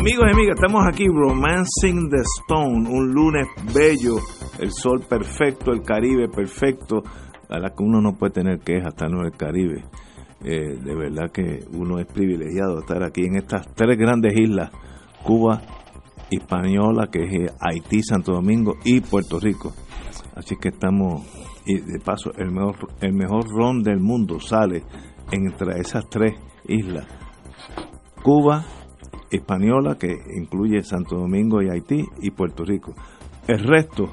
Amigos y amigas, estamos aquí Romancing the Stone, un lunes bello, el sol perfecto, el Caribe perfecto, a la que uno no puede tener quejas estar en el Caribe. Eh, de verdad que uno es privilegiado estar aquí en estas tres grandes islas, Cuba, Hispaniola, que es Haití, Santo Domingo y Puerto Rico. Así que estamos, y de paso, el mejor, el mejor ron del mundo sale entre esas tres islas. Cuba, Hispaniola, que incluye Santo Domingo y Haití, y Puerto Rico. El resto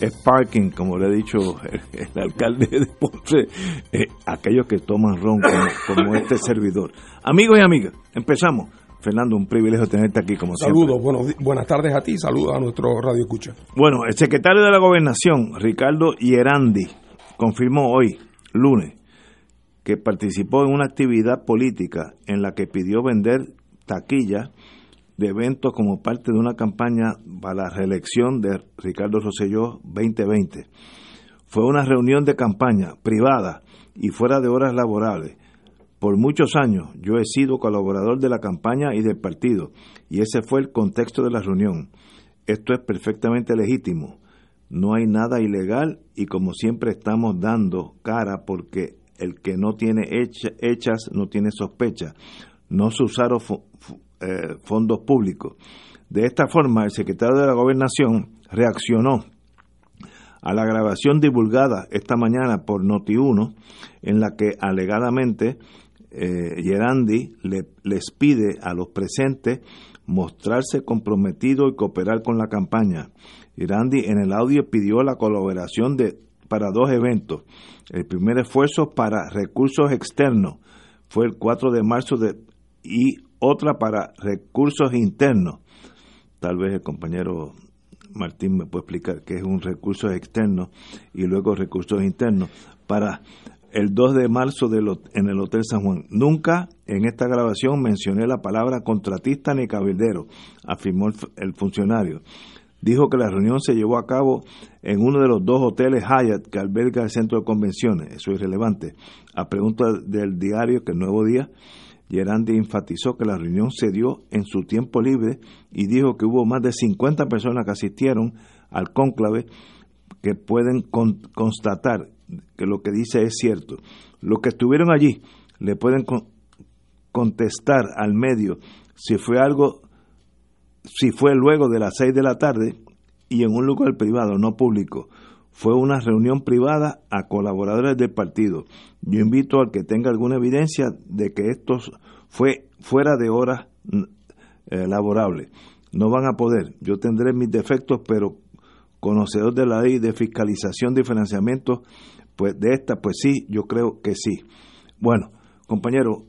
es parking, como le ha dicho el, alcalde de Ponce, eh, aquellos que toman ron como, como, este servidor. Amigos y amigas, empezamos. Fernando, un privilegio tenerte aquí como saludos, siempre. Saludos, buenas tardes a ti, saludos a nuestro Radio Escucha. Bueno, el secretario de la Gobernación, Ricardo Hierandi, confirmó hoy, lunes, que participó en una actividad política en la que pidió vender taquillas de eventos como parte de una campaña para la reelección de Ricardo Rosselló 2020. Fue una reunión de campaña privada y fuera de horas laborables. Por muchos años yo he sido colaborador de la campaña y del partido, y ese fue el contexto de la reunión. Esto es perfectamente legítimo. No hay nada ilegal y como siempre estamos dando cara porque el que no tiene hechas no tiene sospecha. No se usaron eh, fondos públicos. De esta forma, el secretario de la Gobernación reaccionó a la grabación divulgada esta mañana por Noti1, en la que alegadamente eh, Gerandi le, les pide a los presentes mostrarse comprometido y cooperar con la campaña. Gerandi en el audio pidió la colaboración de, para dos eventos. El primer esfuerzo para recursos externos fue el 4 de marzo de, y otra para recursos internos. Tal vez el compañero Martín me puede explicar qué es un recurso externo y luego recursos internos para el 2 de marzo de en el Hotel San Juan. Nunca en esta grabación mencioné la palabra contratista ni cabildero, afirmó el, funcionario. Dijo que la reunión se llevó a cabo en uno de los dos hoteles Hyatt que alberga el centro de convenciones. Eso es relevante. A pregunta del diario, que el Nuevo Día, Gerandi enfatizó que la reunión se dio en su tiempo libre y dijo que hubo más de 50 personas que asistieron al cónclave que pueden constatar que lo que dice es cierto. Los que estuvieron allí le pueden contestar al medio si fue algo, si fue luego de las 6 de la tarde y en un lugar privado, no público fue una reunión privada a colaboradores del partido. Yo invito al que tenga alguna evidencia de que esto fue fuera de horas eh, laborables. No van a poder. Yo tendré mis defectos, pero conocedor de la ley de fiscalización de financiamiento, pues de esta, pues sí, yo creo que sí. Bueno, compañero,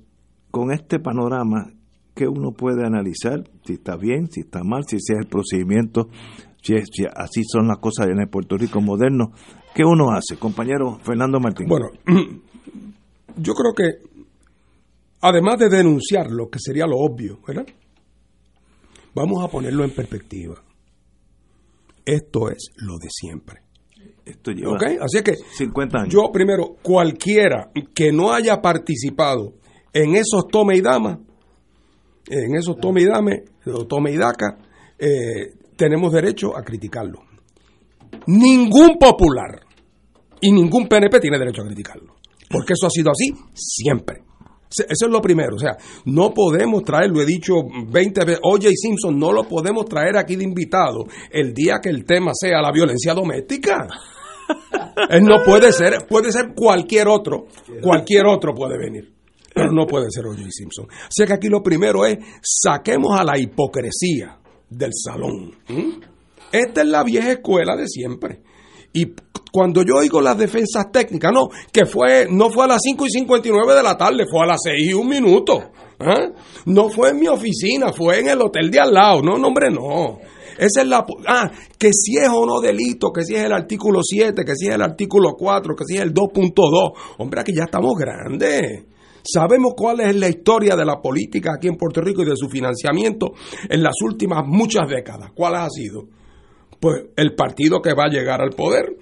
con este panorama, ¿qué uno puede analizar? Si está bien, si está mal, si es el procedimiento si, así son las cosas en el Puerto Rico moderno, ¿qué uno hace, compañero Fernando Martín? Bueno, yo creo que además de denunciar lo que sería lo obvio, ¿verdad? Vamos a ponerlo en perspectiva. Esto es lo de siempre. Esto lleva ¿Okay? Así que 50 años. yo primero, cualquiera que no haya participado en esos tome y dama, en esos tome y dame, tome y daca, eh, tenemos derecho a criticarlo. Ningún popular y ningún PNP tiene derecho a criticarlo. Porque eso ha sido así siempre. Eso es lo primero. O sea, no podemos traer, lo he dicho 20 veces, Oye Simpson no lo podemos traer aquí de invitado el día que el tema sea la violencia doméstica. Él no puede ser, puede ser cualquier otro, cualquier otro puede venir. pero no puede ser O.J. Simpson. Así que aquí lo primero es saquemos a la hipocresía del salón. ¿Mm? Esta es la vieja escuela de siempre. Y cuando yo oigo las defensas técnicas, no, que fue, no fue a las 5 y 59 de la tarde, fue a las 6 y un minuto. ¿ah? No fue en mi oficina, fue en el hotel de al lado. No, no, hombre, no. Esa es la. Ah, que si es o no delito, que si es el artículo 7, que si es el artículo 4, que si es el 2.2. Hombre, aquí ya estamos grandes. Sabemos cuál es la historia de la política aquí en Puerto Rico y de su financiamiento en las últimas muchas décadas. ¿Cuál ha sido? Pues el partido que va a llegar al poder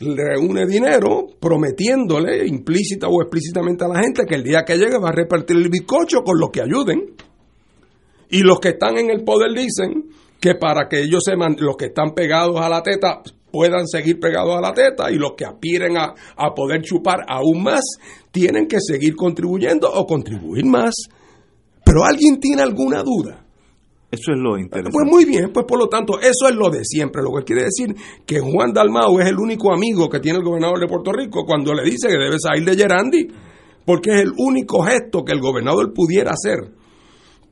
reúne dinero prometiéndole implícita o explícitamente a la gente que el día que llegue va a repartir el bizcocho con los que ayuden. Y los que están en el poder dicen que para que ellos se los que están pegados a la teta puedan seguir pegados a la teta y los que aspiren a, a poder chupar aún más tienen que seguir contribuyendo o contribuir más. Pero alguien tiene alguna duda eso es lo interesante. Pues muy bien, pues por lo tanto, eso es lo de siempre, lo que quiere decir que Juan Dalmau es el único amigo que tiene el gobernador de Puerto Rico cuando le dice que debe salir de Gerandi, porque es el único gesto que el gobernador pudiera hacer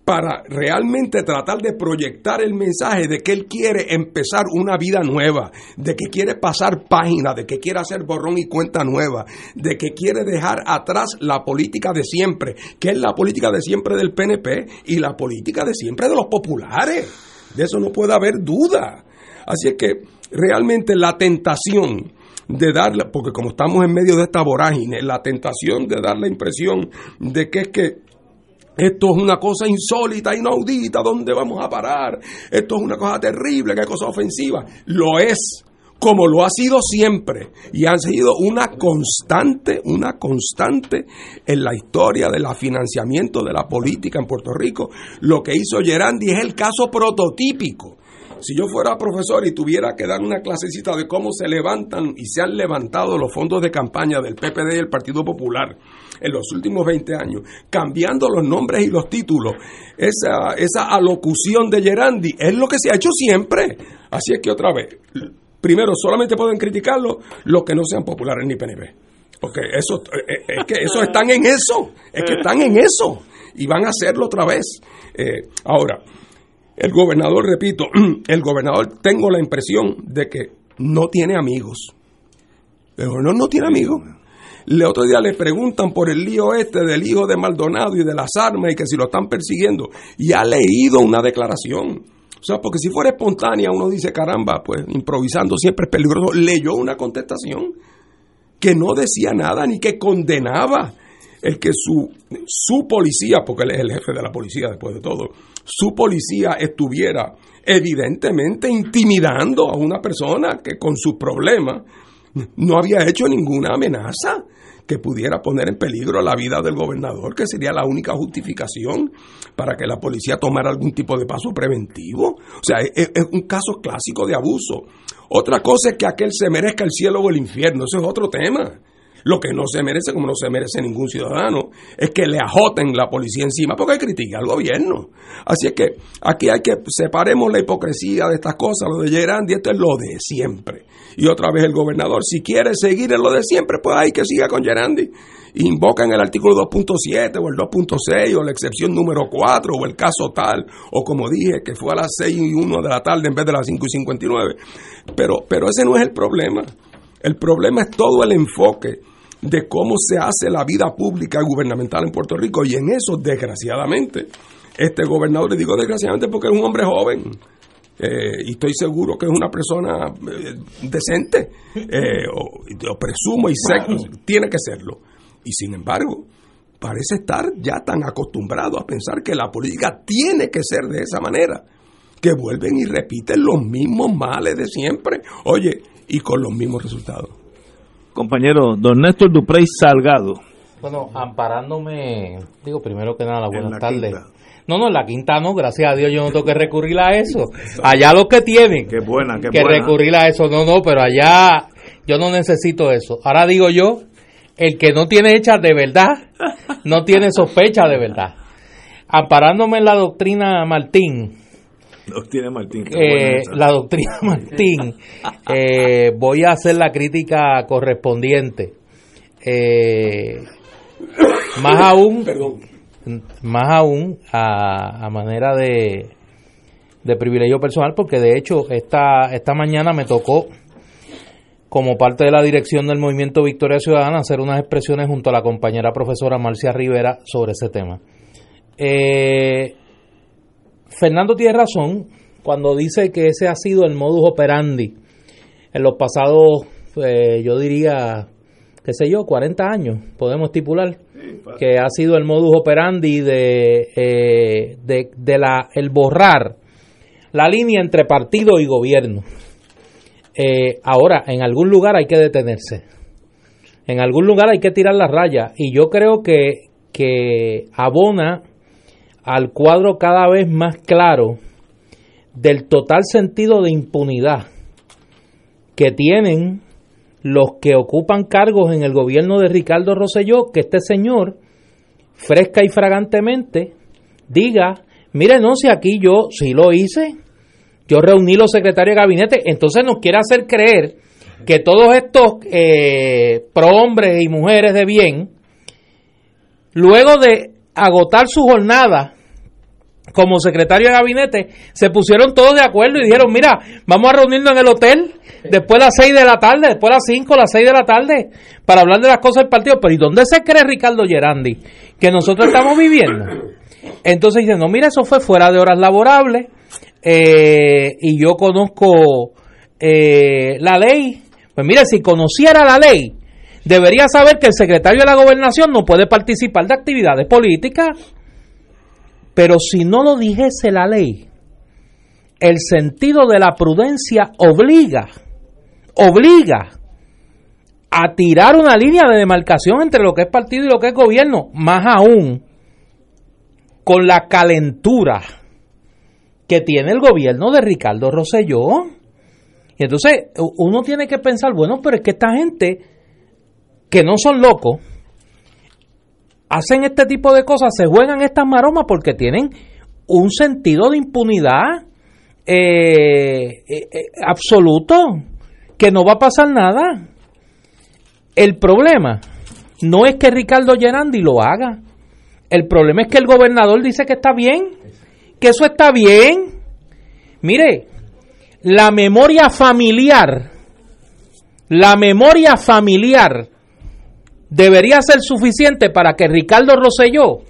para realmente tratar de proyectar el mensaje de que él quiere empezar una vida nueva, de que quiere pasar página, de que quiere hacer borrón y cuenta nueva, de que quiere dejar atrás la política de siempre, que es la política de siempre del PNP y la política de siempre de los populares. De eso no puede haber duda. Así es que realmente la tentación de darle, porque como estamos en medio de esta vorágine, la tentación de dar la impresión de que es que esto es una cosa insólita, inaudita, ¿dónde vamos a parar? Esto es una cosa terrible, qué cosa ofensiva. Lo es, como lo ha sido siempre, y ha sido una constante, una constante en la historia del financiamiento de la política en Puerto Rico. Lo que hizo Gerandi es el caso prototípico. Si yo fuera profesor y tuviera que dar una clasecita de cómo se levantan y se han levantado los fondos de campaña del PPD y el Partido Popular, en los últimos 20 años, cambiando los nombres y los títulos. Esa, esa alocución de Gerandi es lo que se ha hecho siempre. Así es que otra vez, primero solamente pueden criticarlo los que no sean populares ni PNP. Porque eso, eh, eh, es que esos están en eso, es que están en eso y van a hacerlo otra vez. Eh, ahora, el gobernador, repito, el gobernador tengo la impresión de que no tiene amigos. El gobernador no tiene amigos. Le otro día le preguntan por el lío este del hijo de Maldonado y de las armas y que si lo están persiguiendo. Y ha leído una declaración. O sea, porque si fuera espontánea uno dice, caramba, pues improvisando siempre es peligroso. Leyó una contestación que no decía nada ni que condenaba el que su, su policía, porque él es el jefe de la policía después de todo, su policía estuviera evidentemente intimidando a una persona que con sus problemas no había hecho ninguna amenaza que pudiera poner en peligro la vida del gobernador, que sería la única justificación para que la policía tomara algún tipo de paso preventivo. O sea, es, un caso clásico de abuso. Otra cosa es que aquel se merezca el cielo o el infierno, eso es otro tema. Lo que no se merece, como no se merece ningún ciudadano, es que le ajoten la policía encima porque hay crítica al gobierno. Así es que aquí hay que separemos la hipocresía de estas cosas, lo de Gerandi, esto es lo de siempre. Y otra vez el gobernador, si quiere seguir en lo de siempre, pues hay que siga con Gerandi. Invocan el artículo 2.7 o el 2.6 o la excepción número 4 o el caso tal, o como dije, que fue a las 6 y 1 de la tarde en vez de las 5 y 59. Pero, pero ese no es el problema. El problema es todo el enfoque de cómo se hace la vida pública y gubernamental en Puerto Rico. Y en eso, desgraciadamente, este gobernador, le digo desgraciadamente porque es un hombre joven, eh, y estoy seguro que es una persona eh, decente, eh, presumo y sé, tiene que serlo. Y sin embargo, parece estar ya tan acostumbrado a pensar que la política tiene que ser de esa manera, que vuelven y repiten los mismos males de siempre, oye, y con los mismos resultados compañero don Néstor Duprey Salgado. Bueno, amparándome, digo primero que nada, buenas tardes. No, no, en la quinta no, gracias a Dios yo no tengo que recurrir a eso. Allá los que tienen qué buena, qué que recurrir a eso, no, no, pero allá yo no necesito eso. Ahora digo yo, el que no tiene hechas de verdad, no tiene sospecha de verdad. Amparándome en la doctrina Martín, Doctrina Martín. Eh, la doctrina Martín. Eh, voy a hacer la crítica correspondiente. Eh, Más aún, Perdón. más aún a, a manera de, de privilegio personal, porque de hecho esta, esta mañana me tocó, como parte de la dirección del movimiento Victoria Ciudadana, hacer unas expresiones junto a la compañera profesora Marcia Rivera sobre ese tema. Eh, Fernando tiene razón cuando dice que ese ha sido el modus operandi en los pasados, eh, yo diría, qué sé yo, 40 años, podemos estipular, que ha sido el modus operandi de, eh, de, de la, el borrar la línea entre partido y gobierno. Eh, ahora, en algún lugar hay que detenerse. En algún lugar hay que tirar la raya. Y yo creo que, que abona al cuadro cada vez más claro del total sentido de impunidad que tienen los que ocupan cargos en el gobierno de Ricardo Rosselló, que este señor, fresca y fragantemente, diga, mire, no, si aquí yo sí lo hice, yo reuní los secretarios de gabinete, entonces nos quiere hacer creer que todos estos eh, prohombres y mujeres de bien, luego de agotar su jornada como secretario de gabinete, se pusieron todos de acuerdo y dijeron, mira, vamos a reunirnos en el hotel después de las 6 de la tarde, después de las 5, las 6 de la tarde, para hablar de las cosas del partido. Pero ¿y dónde se cree Ricardo Gerandi que nosotros estamos viviendo? Entonces dicen, no, mira, eso fue fuera de horas laborables eh, y yo conozco eh, la ley. Pues mira, si conociera la ley, debería saber que el secretario de la gobernación no puede participar de actividades políticas. Pero si no lo dijese la ley, el sentido de la prudencia obliga, obliga a tirar una línea de demarcación entre lo que es partido y lo que es gobierno, más aún con la calentura que tiene el gobierno de Ricardo Rosselló. Y entonces uno tiene que pensar, bueno, pero es que esta gente que no son locos, hacen este tipo de cosas, se juegan estas maromas porque tienen un sentido de impunidad eh, eh, eh, absoluto, que no va a pasar nada. El problema no es que Ricardo Gerandi lo haga. El problema es que el gobernador dice que está bien, que eso está bien. Mire, la memoria familiar, la memoria familiar debería ser suficiente para que Ricardo Rosselló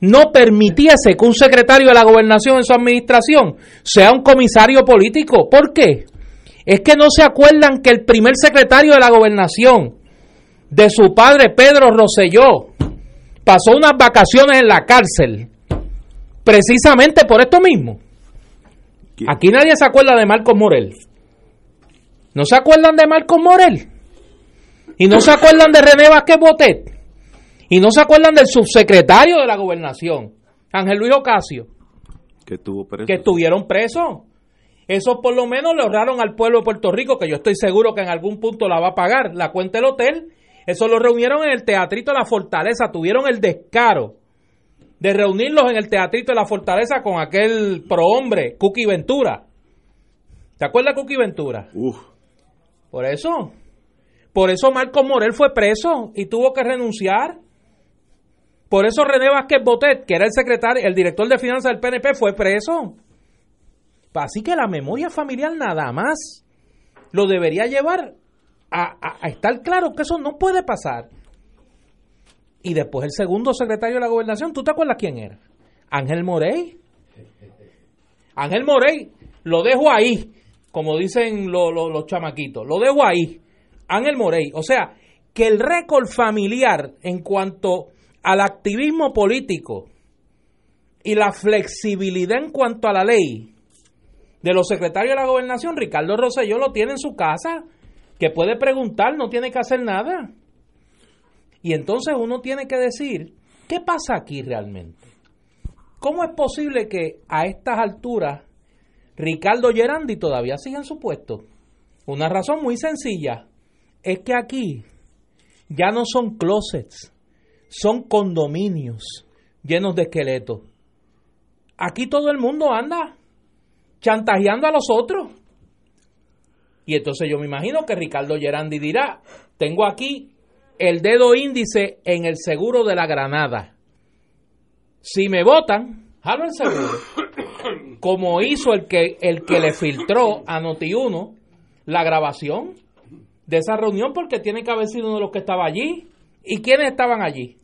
no permitiese que un secretario de la gobernación en su administración sea un comisario político. ¿Por qué? Es que no se acuerdan que el primer secretario de la gobernación de su padre Pedro Rosselló pasó unas vacaciones en la cárcel precisamente por esto mismo. Aquí nadie se acuerda de Marcos Morel. ¿No se acuerdan de Marcos Morel? ¿Y no se acuerdan de René Vázquez Botet? ¿Y no se acuerdan del subsecretario de la gobernación, Ángel Luis Ocasio? Que estuvo preso. Que estuvieron presos. Eso por lo menos le ahorraron al pueblo de Puerto Rico, que yo estoy seguro que en algún punto la va a pagar, la cuenta del hotel. Eso lo reunieron en el Teatrito de la Fortaleza. Tuvieron el descaro de reunirlos en el Teatrito de la Fortaleza con aquel prohombre, Cookie Ventura. ¿Te acuerdas de Cookie Ventura? Uf. Por eso. Por eso Marcos Morel fue preso y tuvo que renunciar. Por eso René Vázquez Botet, que era el secretario, el director de finanzas del PNP, fue preso. Así que la memoria familiar nada más lo debería llevar a, estar claro que eso no puede pasar. Y después el segundo secretario de la gobernación, ¿tú te acuerdas quién era? Ángel Morey. Ángel Morey, lo dejo ahí, como dicen lo- lo- los chamaquitos, lo dejo ahí. Ángel Morey, o sea, que el récord familiar en cuanto al activismo político y la flexibilidad en cuanto a la ley de los secretarios de la gobernación, Ricardo Rosselló lo tiene en su casa, que puede preguntar, no tiene que hacer nada. Y entonces uno tiene que decir, ¿qué pasa aquí realmente? ¿Cómo es posible que a estas alturas Ricardo Gerandi todavía siga en su puesto? Una razón muy sencilla, es que aquí ya no son closets, son condominios llenos de esqueletos. Aquí todo el mundo anda chantajeando a los otros. Y entonces yo me imagino que Ricardo Gerandi dirá, tengo aquí el dedo índice en el seguro de la granada. Si me votan, jalo el seguro. Como hizo el que, el que le filtró a Noti1 la grabación de esa reunión, porque tiene que haber sido uno de los que estaba allí. ¿Y quiénes estaban allí?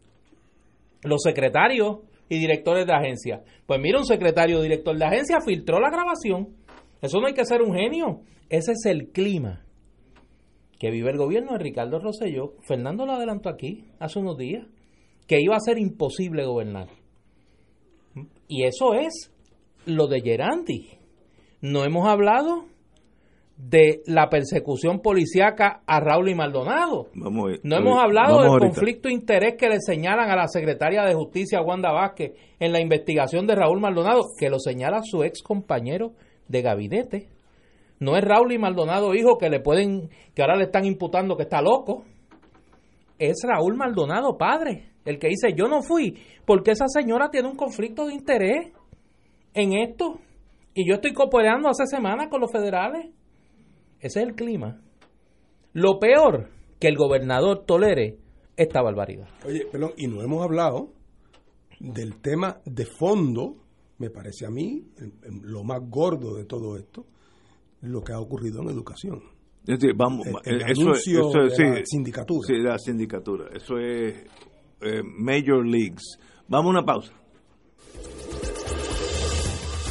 Los secretarios y directores de agencia. Pues mira, un secretario director de agencia filtró la grabación. Eso no hay que ser un genio. Ese es el clima que vive el gobierno de Ricardo Rosselló. Fernando lo adelantó aquí hace unos días, que iba a ser imposible gobernar. Y eso es lo de Gerandi. No hemos hablado de la persecución policíaca a Raúl y Maldonado. Vamos a ver. No hemos hablado del ahorita. conflicto de interés que le señalan a la secretaria de Justicia, Wanda Vázquez, en la investigación de Raúl Maldonado, que lo señala su ex compañero de gabinete. No es Raúl y Maldonado hijo que le pueden, que ahora le están imputando que está loco. Es Raúl Maldonado padre, el que dice yo no fui, porque esa señora tiene un conflicto de interés en esto. Y yo estoy cooperando hace semanas con los federales. Ese es el clima. Lo peor, que el gobernador tolere esta barbaridad. Oye, perdón, y no hemos hablado del tema de fondo, me parece a mí, el- el- lo más gordo de todo esto, lo que ha ocurrido en educación. Es decir, vamos, El- el eso, es- anuncio eso es- de la sindicatura. Sí, la sindicatura. Eso es eh, Major Leagues. Vamos a una pausa.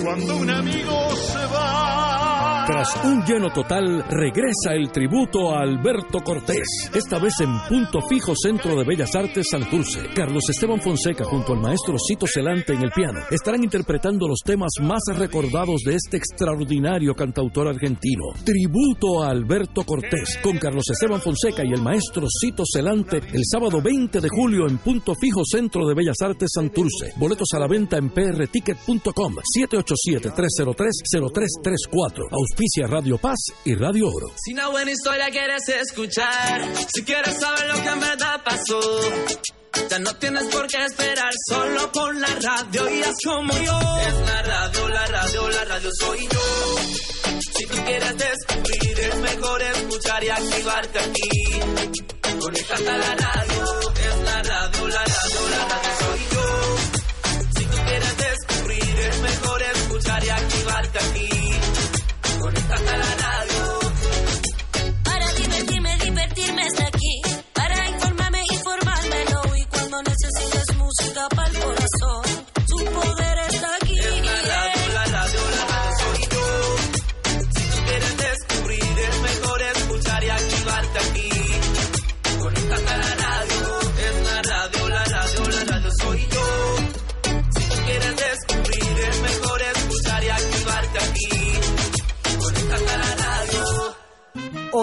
Cuando un amigo se va. Tras un lleno total, regresa el tributo a Alberto Cortés. Esta vez en Punto Fijo Centro de Bellas Artes Santurce. Carlos Esteban Fonseca junto al maestro Cito Celante en el piano estarán interpretando los temas más recordados de este extraordinario cantautor argentino. Tributo a Alberto Cortés con Carlos Esteban Fonseca y el maestro Cito Celante el sábado 20 de julio en Punto Fijo Centro de Bellas Artes Santurce. Boletos a la venta en prticket.com 787-303-0334. Auspicia Radio Paz y Radio Oro. Si una buena historia quieres escuchar, si quieres saber lo que en verdad pasó, ya no tienes por qué esperar, solo pon la radio y haz como yo. Es la radio, la radio, la radio soy yo. Si tú quieres descubrir, es mejor escuchar y activarte aquí. Conéctate a la radio, es la radio, la radio, la radio activarte aquí. Conéctate a la nada.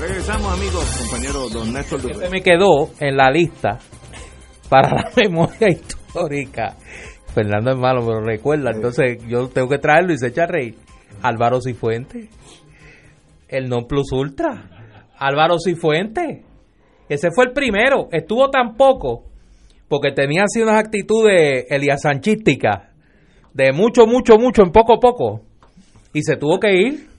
Regresamos, amigos, compañero don Néstor Dupré. me quedó en la lista para la memoria histórica. Fernando es malo, pero recuerda, entonces yo tengo que traerlo y se echa a reír. Álvaro Cifuente, el non plus ultra. Álvaro Cifuente, ese fue el primero, estuvo tan poco, porque tenía así unas actitudes eliasanchísticas, de mucho, mucho, mucho, en poco, poco, y se tuvo que ir.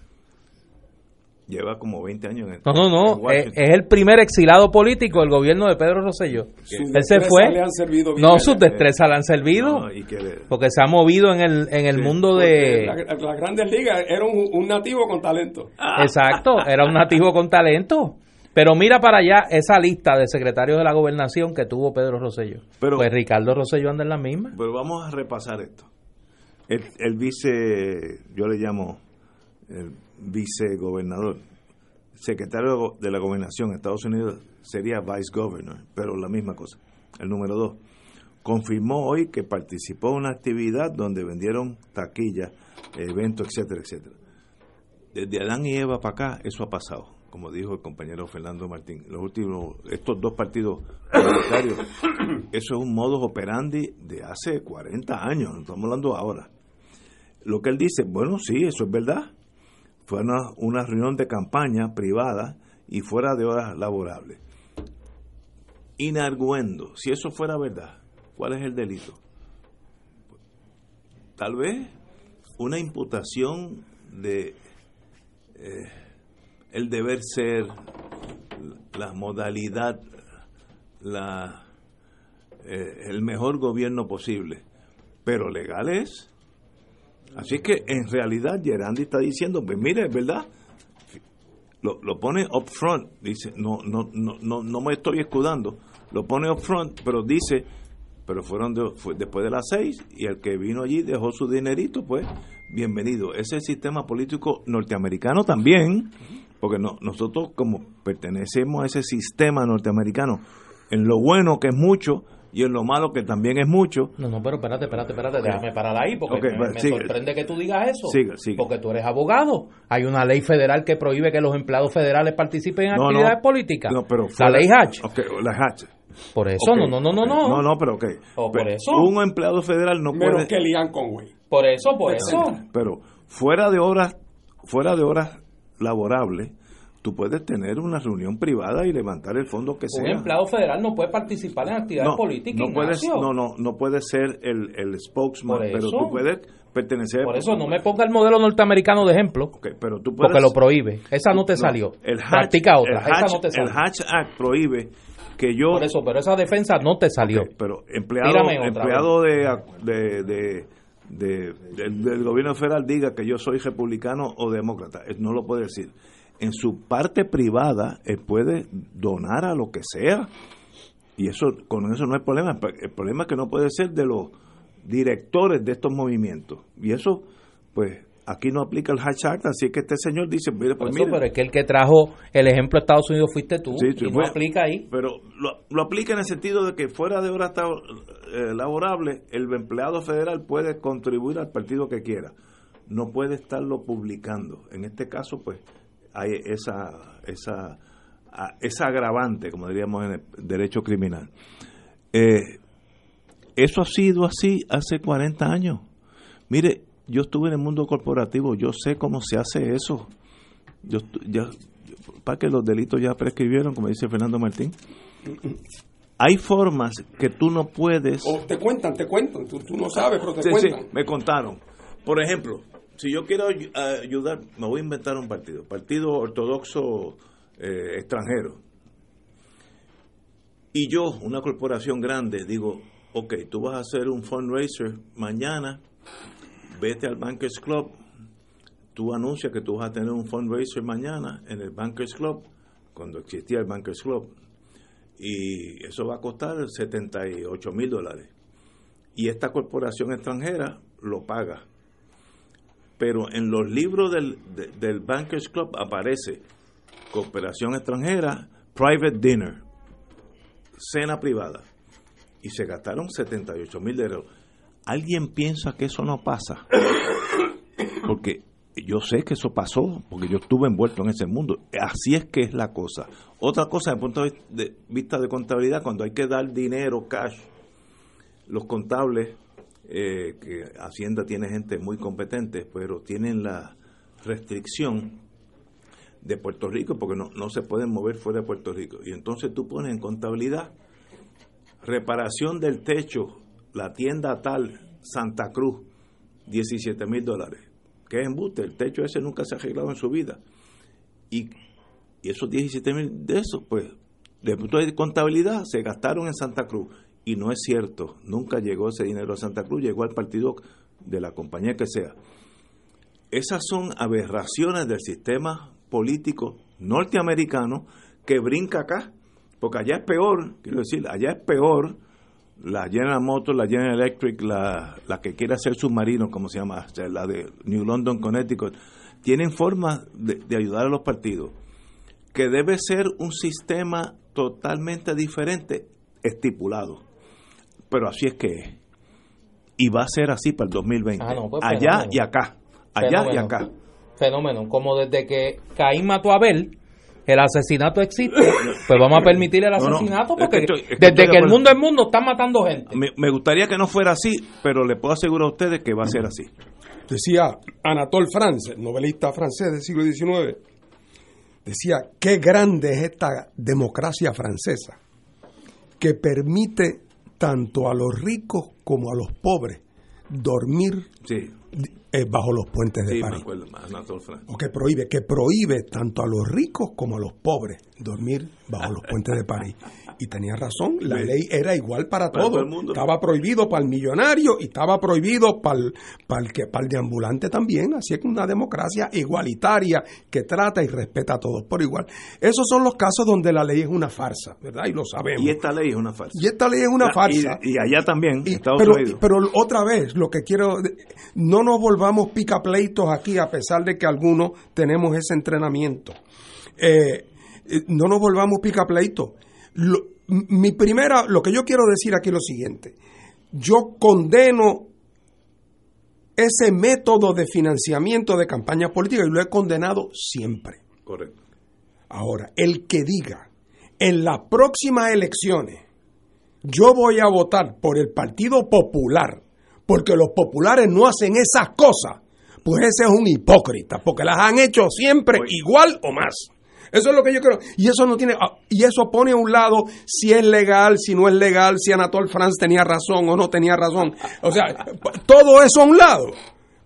Lleva como 20 años en No, no, no, es, Washington. es el primer exilado político del gobierno de Pedro Rosselló. Él se fue. le han servido bien. No, sus destrezas le han servido, No, y que le- porque se ha movido en el, en el Sí, mundo de... la- Las grandes ligas era un, un nativo con talento. Exacto, era un nativo con talento. Pero mira para allá esa lista de secretarios de la gobernación que tuvo Pedro Rosselló. Pero- pues Ricardo Rosselló anda en la misma. Pero vamos a repasar esto. El, el vice, yo le llamo el vicegobernador, secretario de la gobernación en Estados Unidos sería vice governor, pero la misma cosa. El número dos, confirmó hoy que participó en una actividad donde vendieron taquillas, eventos, etcétera, etcétera. Desde Adán y Eva para acá, eso ha pasado, como dijo el compañero Fernando Martín. Los últimos, estos dos partidos parlamentarios, eso es un modus operandi de hace 40 años, no estamos hablando ahora. Lo que él dice, bueno, sí, eso es verdad. Fue una, una reunión de campaña privada y fuera de horas laborables. Inarguendo, si eso fuera verdad, ¿cuál es el delito? Tal vez una imputación de eh, el deber ser, la modalidad, la, eh, el mejor gobierno posible, pero legal es. Así que en realidad Gerandi está diciendo, pues mire, es verdad, lo, lo pone up front, dice, no, no, no, no, no me estoy escudando, lo pone up front, pero dice, pero fueron de- fue después de las seis y el que vino allí dejó su dinerito, pues bienvenido. Ese sistema político norteamericano también, porque no, nosotros como pertenecemos a ese sistema norteamericano, en lo bueno que es mucho y en lo malo que también es mucho, No, no, pero espérate, espérate, espérate, déjame parar ahí porque me, sigue. sorprende que tú digas eso. Sigue, sigue. Porque tú eres abogado. Hay una ley federal que prohíbe que los empleados federales participen en No, actividades no. políticas. No, pero la ley Hatch. Ok, la Hatch. Por eso, no, no, no, no, no. No, no, pero ok. O por Pero eso. Un empleado federal no Menos puede. que Lian Conway. Por eso, por eso. Pero fuera de horas, fuera de horas laborables, tú puedes tener una reunión privada y levantar el fondo que Un sea. empleado federal no puede participar en actividades no, políticas. no puedes, no, no, no puedes ser el, el spokesman, Por pero eso. tú puedes pertenecer. Por eso no me ponga el modelo norteamericano de ejemplo, Ok, pero tú puedes, porque lo prohíbe. Esa no te No, salió. El Hatch, Practica otra. el Hatch- Esa no te el salió. Hatch Act prohíbe que yo Por eso, pero esa defensa no te salió. Pero empleado, empleado de, de, de- de- del, del gobierno federal diga que yo soy republicano o demócrata. No lo puede decir. En su parte privada, él puede donar a lo que sea. Y eso con eso no hay problema. El problema es que no puede ser de los directores de estos movimientos. Y eso, pues, aquí no aplica el Act. Así que este señor dice, mire, pues eso, mire, pero es que el que trajo el ejemplo de Estados Unidos fuiste tú. Sí, y sí, no fue- aplica ahí. Pero lo, lo aplica en el sentido de que fuera de horas ta- eh, laborables, el empleado federal puede contribuir al partido que quiera. No puede estarlo publicando. En este caso, pues, hay esa, esa, esa agravante, como diríamos en el derecho criminal. Eh, eso ha sido así hace 40 años. Mire, yo estuve en el mundo corporativo, yo sé cómo se hace eso. Yo, ya, para que los delitos ya prescribieron, como dice Fernando Martín. Hay formas que tú no puedes. O te cuentan, te cuentan. Tú, tú no sabes, pero te Sí, sí, cuentan. me contaron. Por ejemplo, si yo quiero ay- ayudar, me voy a inventar un partido, partido ortodoxo eh, extranjero. Y yo, una corporación grande, digo, ok, tú vas a hacer un fundraiser mañana, vete al Bankers Club, tú anuncias que tú vas a tener un fundraiser mañana en el Bankers Club, cuando existía el Bankers Club, y eso va a costar 78 mil dólares. Y esta corporación extranjera lo paga. Pero en los libros del, de- del Bankers Club aparece cooperación extranjera, private dinner, cena privada. Y se gastaron 78 mil dólares. ¿Alguien piensa que eso no pasa? Porque yo sé que eso pasó, porque yo estuve envuelto en ese mundo. Así es que es la cosa. Otra cosa, desde el punto de vista de contabilidad, cuando hay que dar dinero, cash, los contables, eh, que Hacienda tiene gente muy competente, pero tienen la restricción de Puerto Rico, porque no, no se pueden mover fuera de Puerto Rico. Y entonces tú pones en contabilidad reparación del techo, la tienda tal, Santa Cruz, 17 mil dólares. ¿Qué es embuste? El techo ese nunca se ha arreglado en su vida. Y, y esos 17 mil de eso, pues, de punto de contabilidad, se gastaron en Santa Cruz. Y no es cierto, nunca llegó ese dinero a Santa Cruz, llegó al partido de la compañía que sea. Esas son aberraciones del sistema político norteamericano que brinca acá, porque allá es peor, quiero decir, allá es peor la General Motors, la General Electric, la, la que quiere hacer submarinos, como se llama, la de New London, Connecticut, tienen formas de ayudar a los partidos, que debe ser un sistema totalmente diferente, estipulado. Pero así es que es. Y va a ser así para el 2020. Ah, no, pues, allá fenómeno. y acá. Allá y acá. Fenómeno. Como desde que Caín mató a Abel, el asesinato existe, pues vamos a permitir el No, no, asesinato es que porque estoy- es que desde que el mundo es mundo están matando gente. Me, me gustaría que no fuera así, pero le puedo asegurar a ustedes que va a ser así. Decía Anatole France, novelista francés del siglo XIX, decía, qué grande es esta democracia francesa, que permite tanto a los ricos como a los pobres dormir Sí, eh, bajo los puentes de sí, me París. acuerdo. Anatole France. O que prohíbe, que prohíbe tanto a los ricos como a los pobres dormir bajo los puentes de París. Y tenía razón, la Sí. ley era igual para, Para todos. todo el mundo. Estaba prohibido para el millonario y estaba prohibido para el, para el, que, para el deambulante también. Así es que una democracia igualitaria que trata y respeta a todos por igual. Esos son los casos donde la ley es una farsa, ¿verdad? Y lo sabemos. Y esta ley es una farsa. Y esta ley es una Ah, farsa. Y, y allá también, Y- Estados pero, Unidos. pero otra vez, lo que quiero, no nos volvamos picapleitos aquí, a pesar de que algunos tenemos ese entrenamiento. Eh, eh, no nos volvamos picapleitos. Lo- mi primera, lo que yo quiero decir aquí es lo siguiente. Yo condeno ese método de financiamiento de campañas políticas y lo he condenado siempre. Correcto. Ahora, el que diga en las próximas elecciones yo voy a votar por el Partido Popular porque los populares no hacen esas cosas, pues ese es un hipócrita, porque las han hecho siempre igual o más. Eso es lo que yo creo. Y eso no tiene ah, y eso pone a un lado si es legal, si no es legal, si Anatole France tenía razón o no tenía razón. O sea, todo eso a un lado.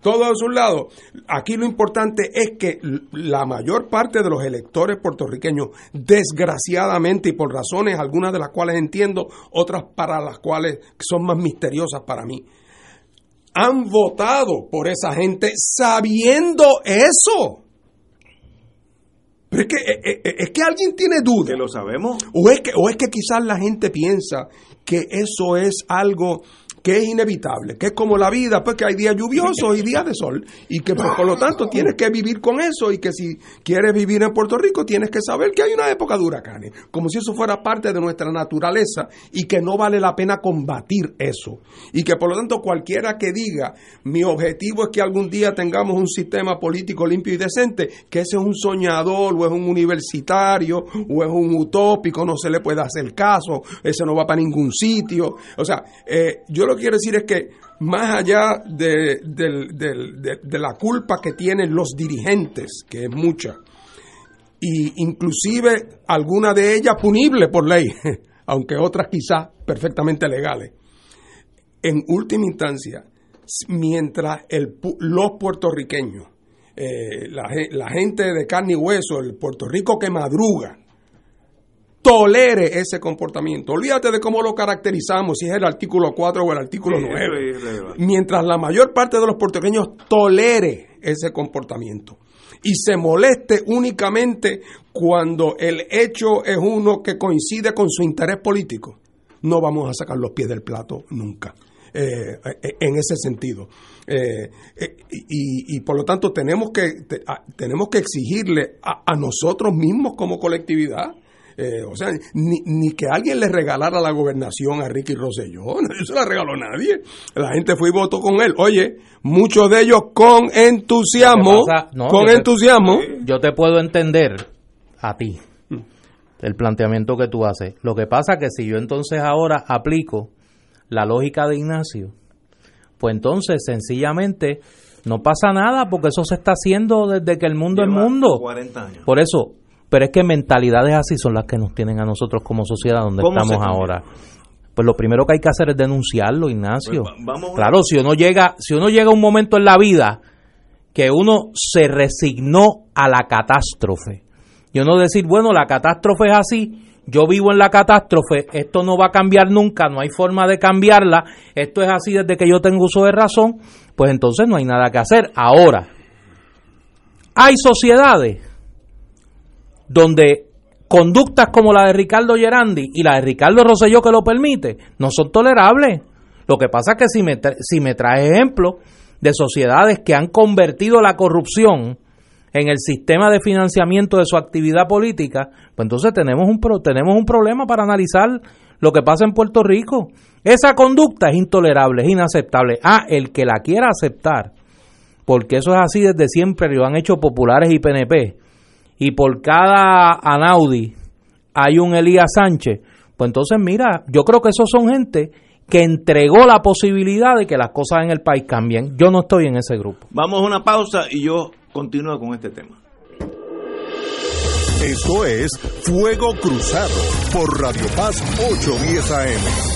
Todo eso a un lado. Aquí lo importante es que la mayor parte de los electores puertorriqueños, desgraciadamente y por razones algunas de las cuales entiendo, otras para las cuales son más misteriosas para mí, han votado por esa gente sabiendo eso. Pero es que, eh, eh, es que alguien tiene duda. Que lo sabemos. O es que, o es que quizás la gente piensa que eso es algo que es inevitable, que es como la vida, pues que hay días lluviosos y días de sol, y que pues, por lo tanto tienes que vivir con eso, y que si quieres vivir en Puerto Rico tienes que saber que hay una época de huracanes, como si eso fuera parte de nuestra naturaleza y que no vale la pena combatir eso, y que por lo tanto cualquiera que diga mi objetivo es que algún día tengamos un sistema político limpio y decente, que ese es un soñador o es un universitario o es un utópico, no se le puede hacer caso, ese no va para ningún sitio, o sea, eh, yo lo quiero decir es que más allá de, la culpa que tienen los dirigentes, que es mucha, y inclusive alguna de ellas punible por ley, aunque otras quizás perfectamente legales. En última instancia, mientras los puertorriqueños, eh, la, la gente de carne y hueso, el Puerto Rico que madruga, tolere ese comportamiento. Olvídate de cómo lo caracterizamos, si es el artículo 4 o el artículo Sí, 9 eso es irrelevante. mientras la mayor parte de los puertorriqueños tolere ese comportamiento y se moleste únicamente cuando el hecho es uno que coincide con su interés político, no vamos a sacar los pies del plato nunca. eh, eh, en ese sentido. Eh, eh, y, y por lo tanto tenemos que, te- a- tenemos que exigirle a, a nosotros mismos como colectividad eh, o sea, ni, ni que alguien le regalara la gobernación a Ricky Rosselló, no se la regaló nadie. La gente fue y votó con él. Oye, muchos de ellos con entusiasmo, no, con yo te- entusiasmo. Yo te puedo entender a ti el planteamiento que tú haces. Lo que pasa que si yo entonces ahora aplico la lógica de Ignacio, pues entonces sencillamente no pasa nada porque eso se está haciendo desde que el mundo es mundo. 40 años. Por eso, pero es que mentalidades así son las que nos tienen a nosotros como sociedad donde ¿Cómo se estamos ahora. pues lo primero que hay que hacer es denunciarlo, Ignacio. Pues vamos claro, si uno llega, si uno llega a un momento en la vida que uno se resignó a la catástrofe y uno decir, bueno, la catástrofe es así, yo vivo en la catástrofe, esto no va a cambiar nunca, no hay forma de cambiarla, esto es así desde que yo tengo uso de razón, pues entonces no hay nada que hacer. Ahora, hay sociedades donde conductas como la de Ricardo Gerandi y la de Ricardo Rosselló que lo permite no son tolerables. Lo que pasa es que si me, si me trae ejemplos de sociedades que han convertido la corrupción en el sistema de financiamiento de su actividad política, pues entonces tenemos un, pro- tenemos un problema para analizar lo que pasa en Puerto Rico. Esa conducta es intolerable, es inaceptable. Ah, el que la quiera aceptar, porque eso es así desde siempre, lo han hecho populares y PNP, y por cada Anaudi hay un Elías Sánchez, pues entonces mira, yo creo que esos son gente que entregó la posibilidad de que las cosas en el país cambien. Yo no estoy en ese grupo. Vamos a una pausa y yo continúo con este tema. Esto es Fuego Cruzado por Radio Paz 810 AM.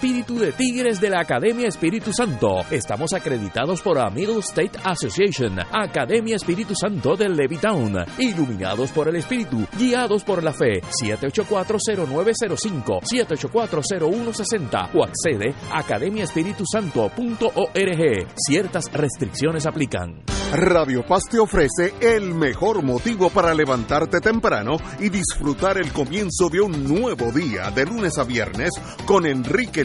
de tigres de la Academia Espíritu Santo. Estamos acreditados por la State Association, Academia Espíritu Santo de Levittown, iluminados por el Espíritu, guiados por la fe. 7840905, 7840160 o accede a academiaespiritusanto.org. Ciertas restricciones aplican. Radio Paz te ofrece el mejor motivo para levantarte temprano y disfrutar el comienzo de un nuevo día de lunes a viernes con Enrique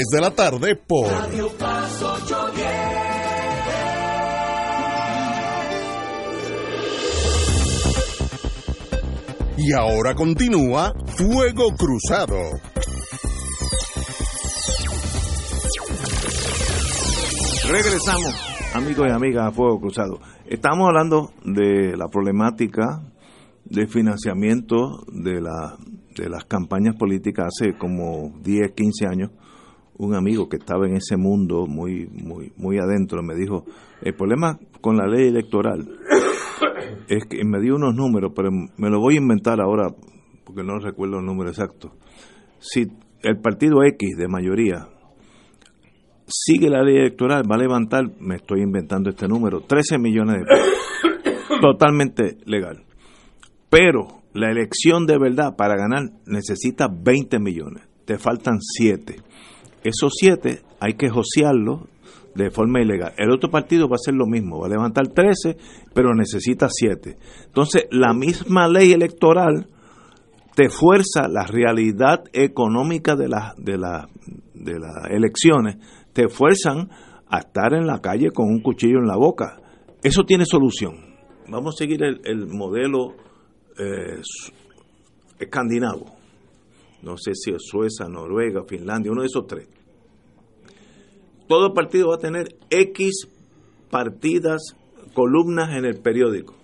de la tarde por Radio Paz 810. Y ahora continúa Fuego Cruzado. Regresamos, amigos y amigas, a Fuego Cruzado. Estamos hablando de la problemática de financiamiento de la de las campañas políticas hace como 10, 15 años, un amigo que estaba en ese mundo muy, muy, muy adentro me dijo, el problema con la ley electoral es que me dio unos números, pero me lo voy a inventar ahora porque no recuerdo el número exacto. Si el partido X de mayoría sigue la ley electoral, va a levantar, me estoy inventando este número, 13 millones de pesos. Totalmente legal. Pero la elección de verdad para ganar necesita 20 millones. Te faltan 7. Esos 7 hay que josearlos de forma ilegal. El otro partido va a hacer lo mismo, va a levantar 13, pero necesita 7. Entonces, la misma ley electoral te fuerza la realidad económica de, la, de, la, de las elecciones, te fuerzan a estar en la calle con un cuchillo en la boca. Eso tiene solución. Vamos a seguir el, el modelo eh, escandinavo. No sé si es Suecia, Noruega, Finlandia, uno de esos tres. Todo partido va a tener X partidas, columnas en el periódico.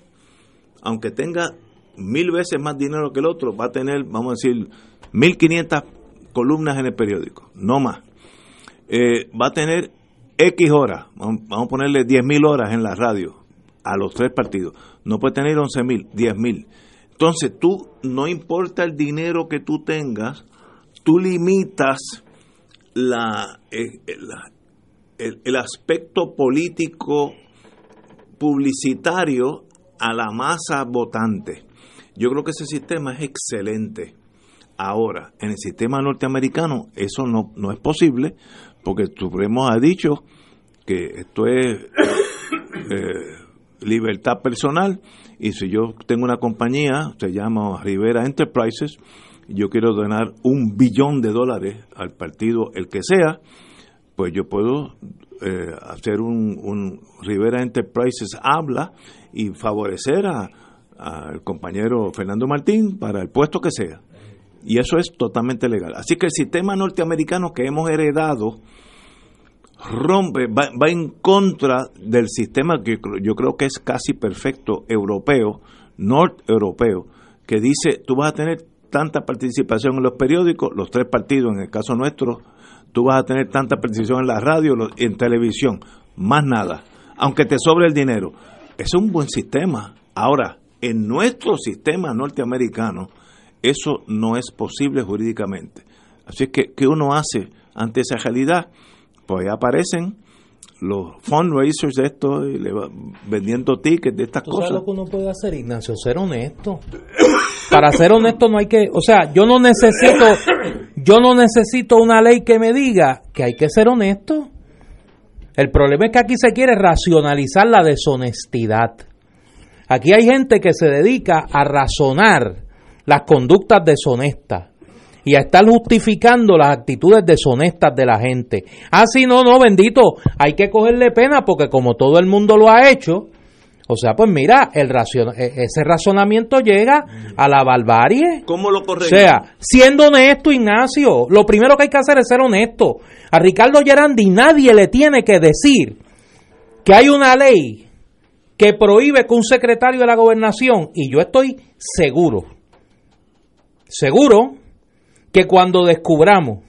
Aunque tenga mil veces más dinero que el otro, va a tener, vamos a decir, 1500 columnas en el periódico, no más. Eh, va a tener X horas, vamos a ponerle 10.000 horas en la radio a los tres partidos. No puede tener 11.000, 10.000. Entonces tú, no importa el dinero que tú tengas, tú limitas la, eh, el aspecto político publicitario a la masa votante. Yo creo que ese sistema es excelente. Ahora, en el sistema norteamericano eso no, no es posible porque el Supremo ha dicho que esto es eh, libertad personal y si yo tengo una compañía, se llama Rivera Enterprises, yo quiero donar un billón de dólares al partido, el que sea, pues yo puedo eh, hacer un, Rivera Enterprises habla y favorecer a- al compañero Fernando Martín para el puesto que sea. Y eso es totalmente legal. Así que el sistema norteamericano que hemos heredado rompe, va, va en contra del sistema que yo creo que es casi perfecto europeo, europeo, que dice tú vas a tener tanta participación en los periódicos, los tres partidos, en el caso nuestro, tú vas a tener tanta participación en la radio, en televisión, más nada, aunque te sobre el dinero. Es un buen sistema. Ahora, en nuestro sistema norteamericano, eso no es posible jurídicamente. Así es que, ¿qué uno hace ante esa realidad? Pues ahí aparecen los fundraisers de esto, y le va- vendiendo tickets de estas ¿Tú sabes cosas. lo que uno puede hacer, Ignacio? Ser honesto. Para ser honesto no hay que, o sea, yo no necesito, yo no necesito una ley que me diga que hay que ser honesto. El problema es que aquí se quiere racionalizar la deshonestidad. Aquí hay gente que se dedica a razonar las conductas deshonestas y a estar justificando las actitudes deshonestas de la gente. Ah, sí, no, no, bendito, hay que cogerle pena porque como todo el mundo lo ha hecho, o sea, pues mira, el racion- e- ese razonamiento llega a la barbarie. ¿Cómo lo O corregimos? sea, siendo honesto, Ignacio, lo primero que hay que hacer es ser honesto. A Ricardo Gerandi nadie le tiene que decir que hay una ley que prohíbe que un secretario de la gobernación, y yo estoy seguro, seguro que cuando descubramos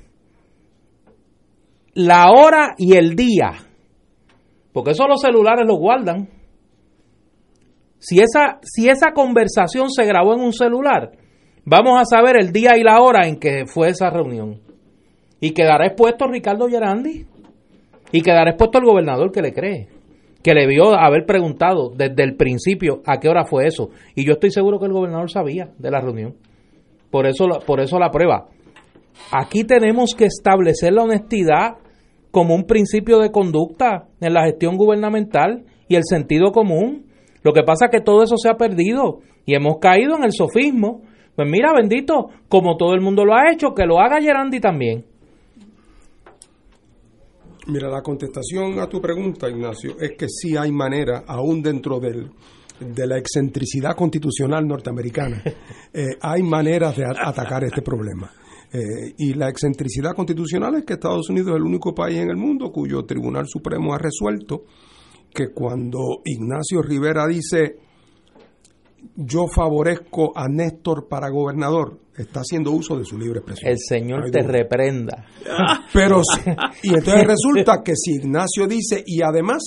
la hora y el día, porque eso los celulares lo guardan, si esa, si esa conversación se grabó en un celular, vamos a saber el día y la hora en que fue esa reunión. Y quedará expuesto Ricardo Gerandi. Y quedará expuesto el gobernador que le cree. Que le vio haber preguntado desde el principio a qué hora fue eso. Y yo estoy seguro que el gobernador sabía de la reunión. Por eso, por eso la prueba. Aquí tenemos que establecer la honestidad como un principio de conducta en la gestión gubernamental y el sentido común. Lo que pasa es que todo eso se ha perdido y hemos caído en el sofismo. Pues mira, bendito, como todo el mundo lo ha hecho, que lo haga Gerandi también. Mira, la contestación a tu pregunta, Ignacio, es que sí hay manera, aún dentro del, de la excentricidad constitucional norteamericana, eh, hay maneras de atacar este problema. Eh, y la excentricidad constitucional es que Estados Unidos es el único país en el mundo cuyo Tribunal Supremo ha resuelto que cuando Ignacio Rivera dice yo favorezco a Néstor para gobernador, está haciendo uso de su libre expresión. El Señor No te reprenda. Pero y entonces resulta que si Ignacio dice y además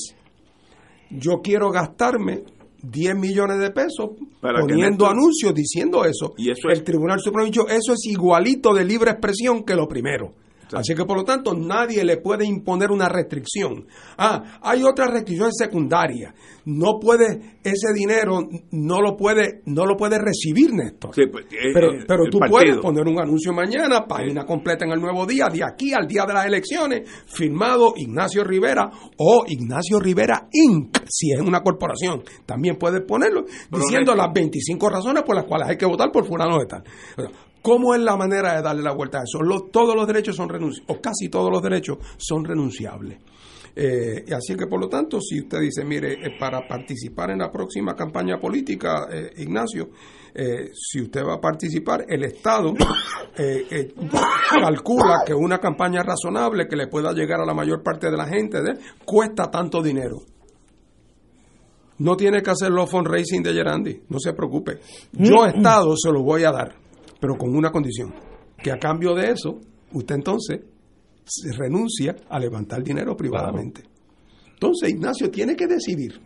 yo quiero gastarme 10 millones de pesos Para poniendo Néstor- anuncios diciendo eso, Y eso el Tribunal Supremo dicho eso es igualito de libre expresión que lo primero. Así que por lo tanto nadie le puede imponer una restricción. Ah, hay otras restricciones secundarias. No puede ese dinero no lo puede no lo puede recibir Néstor. Sí, pues, eh, Pero, eh, pero tú partido. puedes poner un anuncio mañana, página completa en el nuevo día, de aquí al día de las elecciones, firmado Ignacio Rivera o Ignacio Rivera Inc., si es una corporación. También puedes ponerlo diciendo las 25 razones por las cuales hay que votar por fulano de tal. O sea, ¿Cómo es la manera de darle la vuelta a eso? Lo- todos los derechos son renunciables, o casi todos los derechos son renunciables. Eh, así que, por lo tanto, si usted dice, mire, eh, para participar en la próxima campaña política, eh, Ignacio, eh, si usted va a participar, el Estado calcula que una campaña razonable que le pueda llegar a la mayor parte de la gente cuesta tanto dinero. No tiene que hacer los fundraising de Gerandi, no se preocupe. Yo, Estado, se lo voy a dar, pero con una condición, que a cambio de eso, usted entonces se renuncia a levantar dinero privadamente. Entonces, Ignacio tiene que decidir.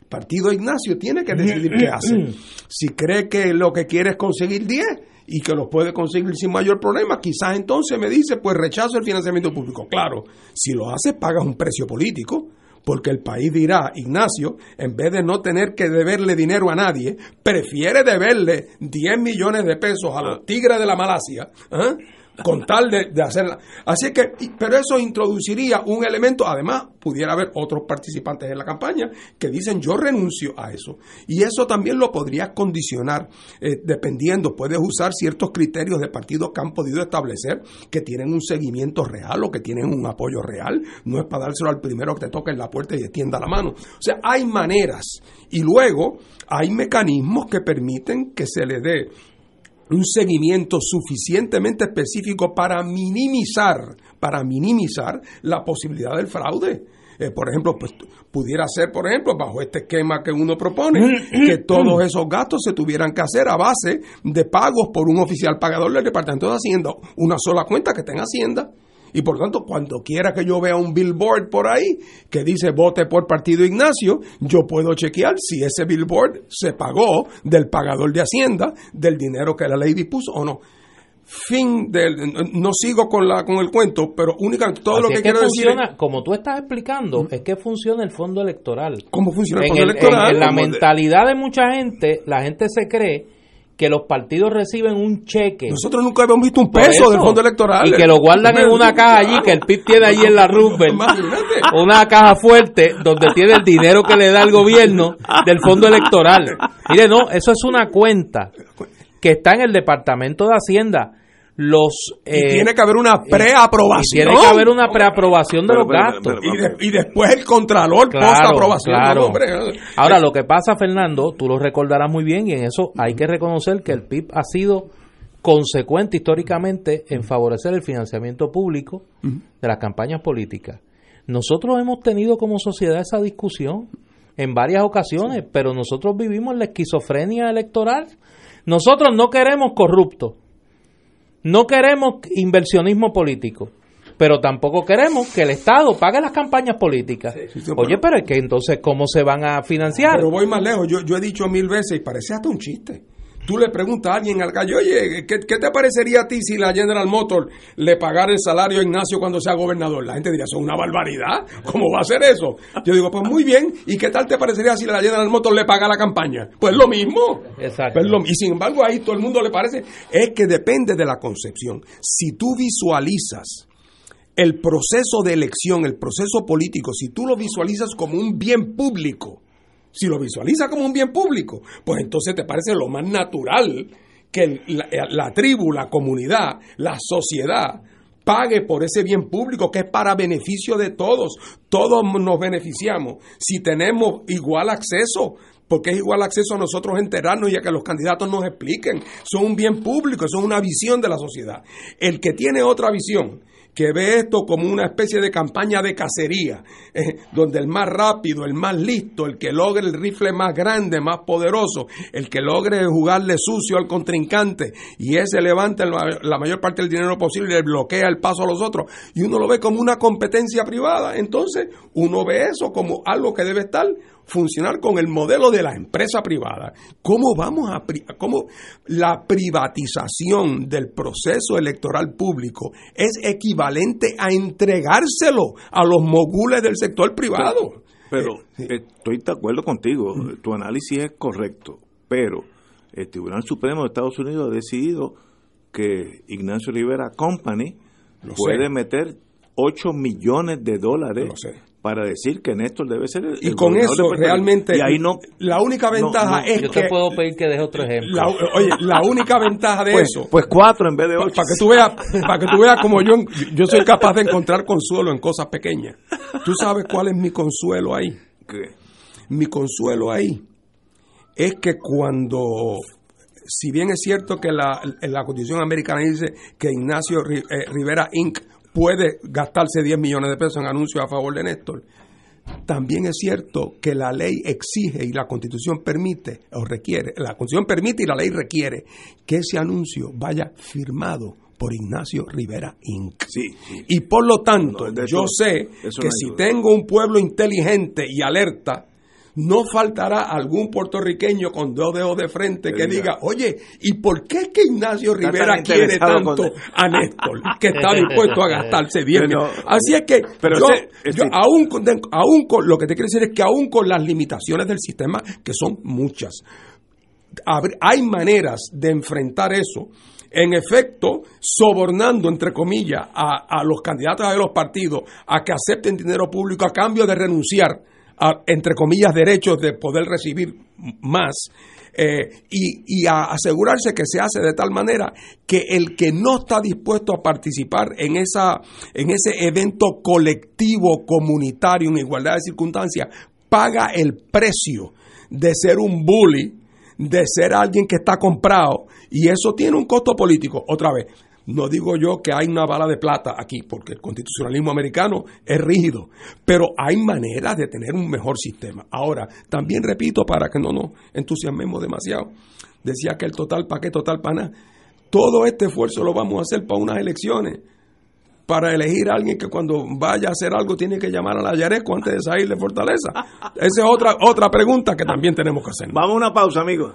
El partido Ignacio tiene que decidir qué hace. Si cree que lo que quiere es conseguir 10 y que lo puede conseguir sin mayor problema, quizás entonces me dice, pues rechazo el financiamiento público. Claro, si lo hace, pagas un precio político, porque el país dirá, Ignacio, en vez de no tener que deberle dinero a nadie, prefiere deberle 10 millones de pesos a los tigres de la Malasia, ¿ah? Con tal de, hacerla. Así que, pero eso introduciría un elemento, además, pudiera haber otros participantes en la campaña que dicen yo renuncio a eso. Y eso también lo podrías condicionar, eh, dependiendo, puedes usar ciertos criterios de partidos que han podido establecer que tienen un seguimiento real o que tienen un apoyo real. No es para dárselo al primero que te toque en la puerta y extienda la mano. O sea, hay maneras. Y luego hay mecanismos que permiten que se le dé un seguimiento suficientemente específico para minimizar, para minimizar la posibilidad del fraude. Eh, por ejemplo, pues pudiera ser, por ejemplo, bajo este esquema que uno propone, que todos esos gastos se tuvieran que hacer a base de pagos por un oficial pagador del Departamento de Hacienda, una sola cuenta que tenga Hacienda. Y por tanto, cuando quiera que yo vea un billboard por ahí que dice vote por partido Ignacio, yo puedo chequear si ese billboard se pagó del pagador de Hacienda, del dinero que la ley dispuso o no. Fin del. No sigo con, la, con el cuento, pero únicamente todo Así lo que, es que quiero decir. funciona, es- como tú estás explicando, es que funciona el fondo electoral. ¿Cómo funciona el en, fondo el- electoral? en- en la de- mentalidad de mucha gente, la gente se cree que los partidos reciben un cheque. Nosotros nunca habíamos visto un peso eso. del fondo electoral. Y que lo guardan en una caja allí, que el PIB tiene allí en la. Imagínate. Una caja fuerte donde tiene el dinero que le da el gobierno del fondo electoral. Mire, no, eso es una cuenta que está en el Departamento de Hacienda. Los, Y eh, tiene que haber una y preaprobación. tiene que haber una preaprobación de Pero, los pero, gastos. pero, pero, Y, de- y después el contralor Claro, post-aprobación. claro. No, hombre. Ahora, lo que pasa, Fernando, tú lo recordarás muy bien y en eso hay que reconocer que el PIB ha sido consecuente históricamente en favorecer el financiamiento público de las campañas políticas. Nosotros hemos tenido como sociedad esa discusión en varias ocasiones, pero nosotros vivimos la esquizofrenia electoral. Nosotros no queremos corruptos, no queremos inversionismo político, pero tampoco queremos que el Estado pague las campañas políticas. sí, sí, Oye, pero- pero es que entonces, ¿cómo se van a financiar? Pero voy más lejos. Yo, yo he dicho mil veces y parece hasta un chiste. Tú le preguntas a alguien al calle, oye, ¿qué, qué te parecería a ti si la General Motors le pagara el salario a Ignacio cuando sea gobernador? La gente diría, eso es una barbaridad. ¿Cómo va a ser eso? Yo digo, pues muy bien. ¿Y qué tal te parecería si la General Motors le paga la campaña? Pues lo mismo. Exacto. Pues lo- y sin embargo, ahí todo el mundo le parece. Es que depende de la concepción. Si tú visualizas el proceso de elección, el proceso político, si tú lo visualizas como un bien público, si lo visualizas como un bien público, pues entonces te parece lo más natural que la, la tribu, la comunidad, la sociedad pague por ese bien público que es para beneficio de todos. Todos nos beneficiamos si tenemos igual acceso. Porque es igual acceso a nosotros enterarnos y a que los candidatos nos expliquen. Son un bien público, son una visión de la sociedad. El que tiene otra visión, que ve esto como una especie de campaña de cacería, eh, donde el más rápido, el más listo, el que logre el rifle más grande, más poderoso, el que logre jugarle sucio al contrincante y ese levanta la, la mayor parte del dinero posible y le bloquea el paso a los otros, y uno lo ve como una competencia privada, entonces uno ve eso como algo que debe estar funcionar con el modelo de la empresa privada. ¿Cómo vamos a cómo la privatización del proceso electoral público es equivalente a entregárselo a los mogules del sector privado? Pero estoy de acuerdo contigo, tu análisis es correcto, pero el Tribunal Supremo de Estados Unidos ha decidido que Ignacio Rivera Company Lo puede sé. meter 8 millones de dólares. Para decir que Néstor debe ser el Y con eso realmente y ahí no la única ventaja no, es Yo que te puedo pedir que deje otro ejemplo. la, oye, la única ventaja de pues, eso pues cuatro en vez de ocho para que tú veas para que tú veas como yo yo soy capaz de encontrar consuelo en cosas pequeñas. ¿Tú sabes cuál es mi consuelo ahí? ¿Qué? Mi consuelo ahí es que cuando, si bien es cierto que la, la Constitución americana dice que Ignacio Ri- eh, Rivera Inc. puede gastarse 10 millones de pesos en anuncios a favor de Néstor, también es cierto que la ley exige y la Constitución permite o requiere, la Constitución permite y la ley requiere que ese anuncio vaya firmado por Ignacio Rivera Inc. Sí, sí. Y por lo tanto, No, yo eso- sé eso que no si tengo un pueblo inteligente y alerta, no faltará algún puertorriqueño con dos dedos de frente que diga, oye, ¿y por qué es que Ignacio Rivera quiere tanto con- a Néstor que está dispuesto a gastarse 10 Pero- millones? Así es que pero yo, ese- yo aún, con, aún con, lo que te quiero decir es que aún con las limitaciones del sistema, que son muchas, hay maneras de enfrentar eso. En efecto, sobornando, entre comillas, a, a los candidatos de los partidos a que acepten dinero público a cambio de renunciar entre comillas, derechos de poder recibir más. eh, y, y a asegurarse que se hace de tal manera que el que no está dispuesto a participar en esa en ese evento colectivo comunitario en igualdad de circunstancias paga el precio de ser un bully de ser alguien que está comprado y eso tiene un costo político. Otra vez, no digo yo que hay una bala de plata aquí, porque el constitucionalismo americano es rígido, pero hay maneras de tener un mejor sistema. Ahora, también repito, para que no nos entusiasmemos demasiado, decía que el total para qué, total para nada. Todo este esfuerzo lo vamos a hacer para unas elecciones para elegir a alguien que cuando vaya a hacer algo tiene que llamar a la Yaresco antes de salir de Fortaleza. Esa es otra, otra pregunta que también tenemos que hacer. Vamos a una pausa, amigos.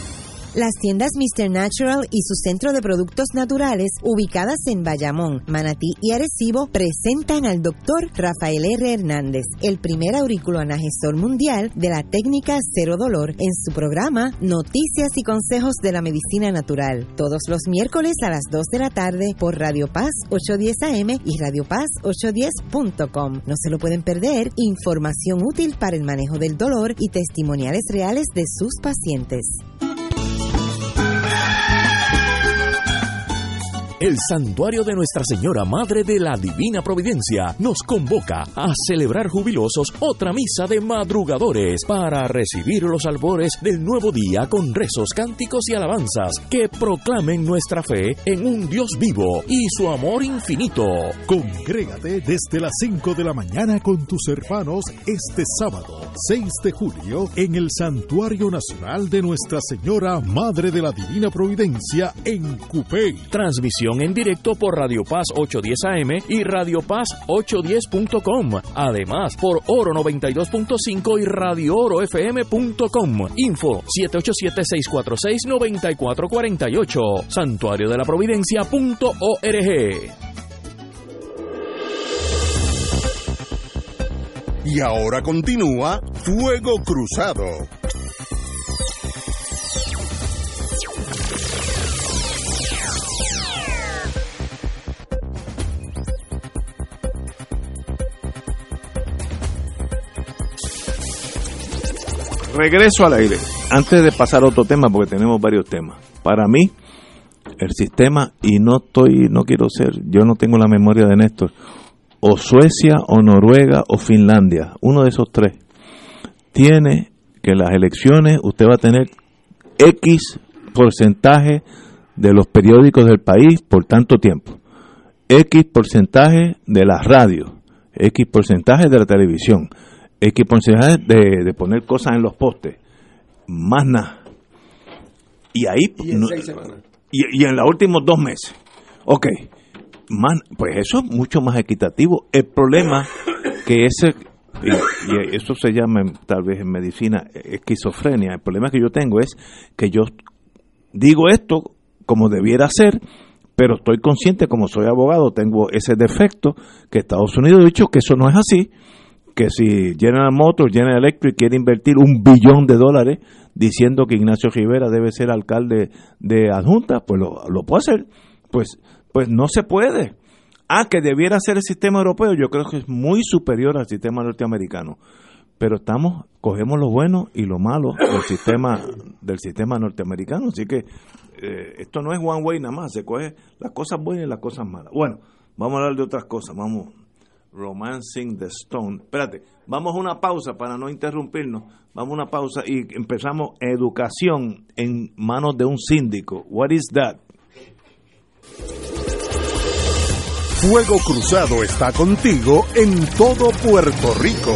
Las tiendas Mr. Natural y su centro de productos naturales, ubicadas en Bayamón, Manatí y Arecibo, presentan al doctor Rafael R. Hernández, el primer auriculoanagesor mundial de la técnica cero dolor, en su programa Noticias y Consejos de la Medicina Natural, todos los miércoles a las 2 de la tarde por Radio Paz 810 AM y Radio Paz 810.com. No se lo pueden perder, información útil para el manejo del dolor y testimoniales reales de sus pacientes. El santuario de Nuestra Señora Madre de la Divina Providencia nos convoca a celebrar jubilosos otra misa de madrugadores para recibir los albores del nuevo día con rezos, cánticos y alabanzas que proclamen nuestra fe en un Dios vivo y su amor infinito. Congrégate desde las 5 de la mañana con tus hermanos este sábado, 6 de julio, en el Santuario Nacional de Nuestra Señora Madre de la Divina Providencia en Cupey. Transmisión en directo por Radio Paz 810 AM y Radio Paz 810.com. Además, por Oro 92.5 y Radio Oro FM.com. Info 787-646-9448. Santuario de la Providencia.org. Y ahora continúa Fuego Cruzado. Regreso al aire. Antes de pasar a otro tema, porque tenemos varios temas. Para mí, el sistema, y no estoy, no quiero ser, yo no tengo la memoria de Néstor, o Suecia, o Noruega, o Finlandia, uno de esos tres, tiene que las elecciones usted va a tener X porcentaje de los periódicos del país por tanto tiempo, X porcentaje de las radios, X porcentaje de la televisión, Porcentaje de, de poner cosas en los postes, más nada. Y ahí, Y en no- seis semanas. y, y en los últimos dos meses. Ok, man, pues eso es mucho más equitativo. El problema que ese, y, y eso se llama tal vez en medicina esquizofrenia, el problema que yo tengo es que yo digo esto como debiera ser, pero estoy consciente, como soy abogado, tengo ese defecto, que Estados Unidos ha dicho que eso no es así, que si General Motors, General Electric quiere invertir un billón de dólares diciendo que Ignacio Rivera debe ser alcalde de adjunta, pues lo, lo puede hacer. Pues, pues no se puede. Ah, que debiera ser el sistema europeo, yo creo que es muy superior al sistema norteamericano. Pero estamos, cogemos lo bueno y lo malo del sistema, del sistema norteamericano. Así que eh, esto no es one way nada más, se coge las cosas buenas y las cosas malas. Bueno, vamos a hablar de otras cosas, vamos. Romancing the Stone. Espérate, vamos a una pausa para no interrumpirnos. Vamos a una pausa y empezamos educación en manos de un síndico. What is that? Fuego Cruzado está contigo en todo Puerto Rico.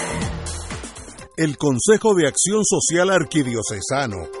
El Consejo de Acción Social Arquidiocesano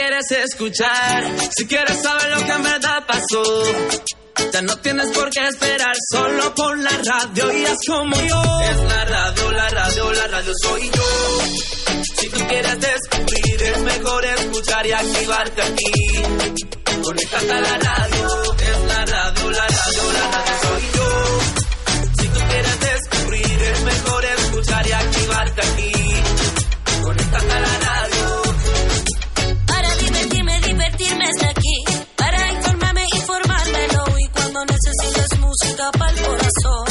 quieres escuchar, si quieres saber lo que en verdad pasó, ya no tienes por qué esperar, solo pon la radio y haz como yo. Es la radio, la radio, la radio soy yo. Si tú quieres descubrir, es mejor escuchar y activarte aquí. Conéctate a la radio, es la radio, la radio, la radio soy yo. Si tú quieres descubrir, es mejor escuchar y activarte aquí. Conéctate a la radio. Música para el corazón,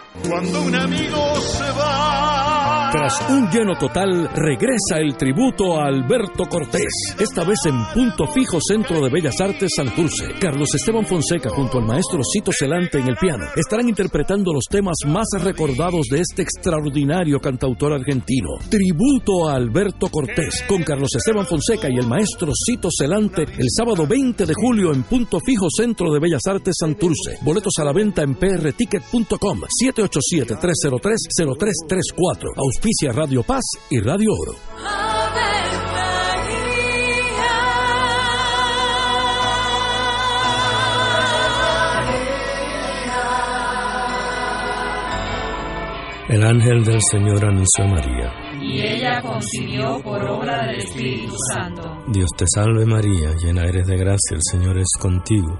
Cuando un amigo se va. Tras un lleno total, regresa el tributo a Alberto Cortés. Esta vez en Punto Fijo Centro de Bellas Artes Santurce. Carlos Esteban Fonseca junto al maestro Cito Celante en el piano estarán interpretando los temas más recordados de este extraordinario cantautor argentino. Tributo a Alberto Cortés con Carlos Esteban Fonseca y el maestro Cito Celante el sábado 20 de julio en Punto Fijo Centro de Bellas Artes Santurce. Boletos a la venta en prticket.com 787-303-0334. Auspicia Radio Paz y Radio Oro. El ángel del Señor anunció a María. y ella concibió por obra del Espíritu Santo. Dios te salve María, llena eres de gracia, el Señor es contigo.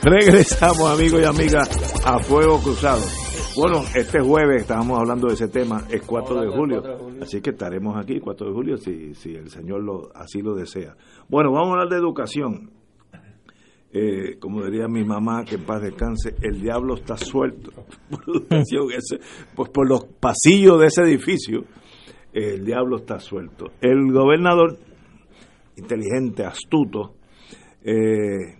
Regresamos, amigos y amigas, a Fuego Cruzado. Bueno, este jueves estábamos hablando de ese tema, es 4 de julio, así que estaremos aquí 4 de julio si, si el Señor lo, así lo desea. Bueno, vamos a hablar de educación. Eh, como diría mi mamá, que en paz descanse, el diablo está suelto. pues por los pasillos de ese edificio, el diablo está suelto. El gobernador, inteligente, astuto, eh,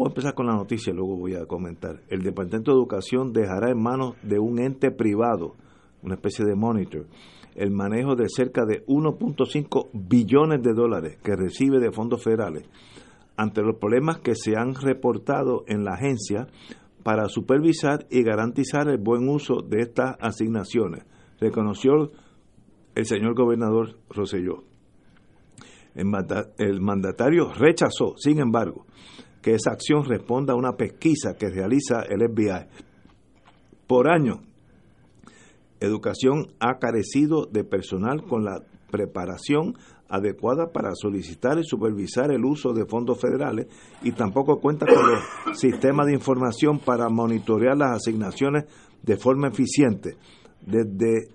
Voy a empezar con la noticia, luego voy a comentar. El Departamento de Educación dejará en manos de un ente privado, una especie de monitor, el manejo de cerca de 1.5 billones de dólares que recibe de fondos federales ante los problemas que se han reportado en la agencia para supervisar y garantizar el buen uso de estas asignaciones, reconoció el señor gobernador Roselló. El mandatario rechazó, sin embargo, que esa acción responda a una pesquisa que realiza el FBI. Por año, Educación ha carecido de personal con la preparación adecuada para solicitar y supervisar el uso de fondos federales y tampoco cuenta con los sistemas de información para monitorear las asignaciones de forma eficiente. Desde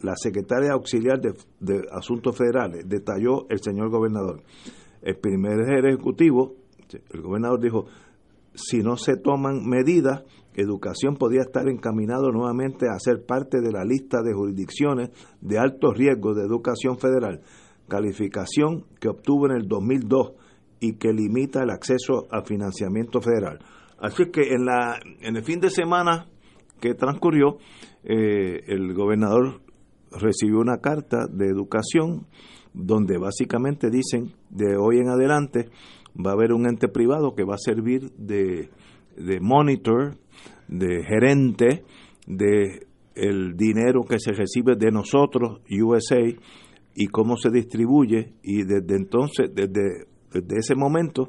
la secretaria auxiliar de, de Asuntos Federales detalló el señor gobernador. El primer ejecutivo el gobernador dijo, si no se toman medidas, educación podría estar encaminado nuevamente a ser parte de la lista de jurisdicciones de alto riesgo de educación federal, calificación que obtuvo en el 2002 y que limita el acceso al financiamiento federal. Así que en, la, en el fin de semana que transcurrió, eh, el gobernador recibió una carta de educación donde básicamente dicen de hoy en adelante va a haber un ente privado que va a servir de, de monitor, de gerente de el dinero que se recibe de nosotros, USA, y cómo se distribuye, y desde entonces, desde, desde ese momento,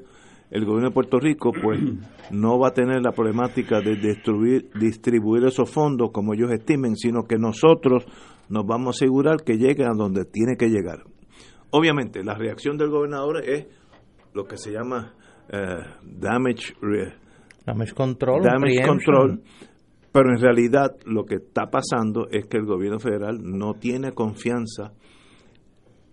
el gobierno de Puerto Rico pues no va a tener la problemática de destruir, distribuir esos fondos como ellos estimen, sino que nosotros nos vamos a asegurar que lleguen a donde tiene que llegar. Obviamente, la reacción del gobernador es lo que se llama eh, damage, damage control, damage control, pero en realidad lo que está pasando es que el gobierno federal no tiene confianza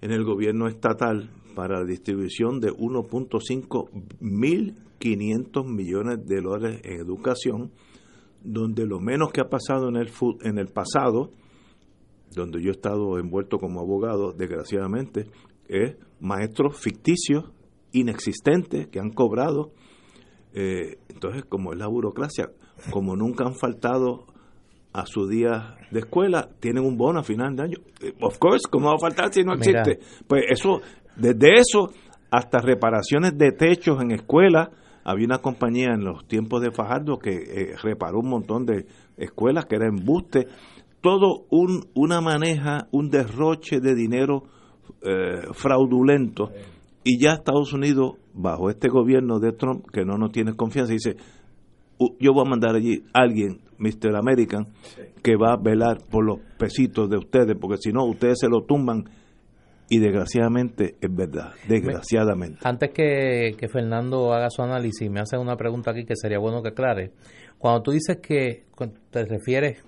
en el gobierno estatal para la distribución de 1.5 mil 500 millones de dólares en educación, donde lo menos que ha pasado en el, en el pasado, donde yo he estado envuelto como abogado, desgraciadamente, es maestros ficticios inexistentes que han cobrado. Eh, entonces, como es la burocracia, como nunca han faltado a su día de escuela, tienen un bono a final de año. Eh, of course, ¿cómo va a faltar si no existe? Pues eso, desde eso hasta reparaciones de techos en escuelas. Había una compañía en los tiempos de Fajardo que eh, reparó un montón de escuelas que era embuste. Todo un, una maneja, un derroche de dinero fraudulento y ya Estados Unidos, bajo este gobierno de Trump, que no nos tiene confianza, dice, yo voy a mandar allí a alguien, Mr. American, que va a velar por los pesitos de ustedes, porque si no, ustedes se lo tumban. Y desgraciadamente es verdad, desgraciadamente. Antes que, que Fernando haga su análisis, me hace una pregunta aquí que sería bueno que aclare. Cuando tú dices que te refieres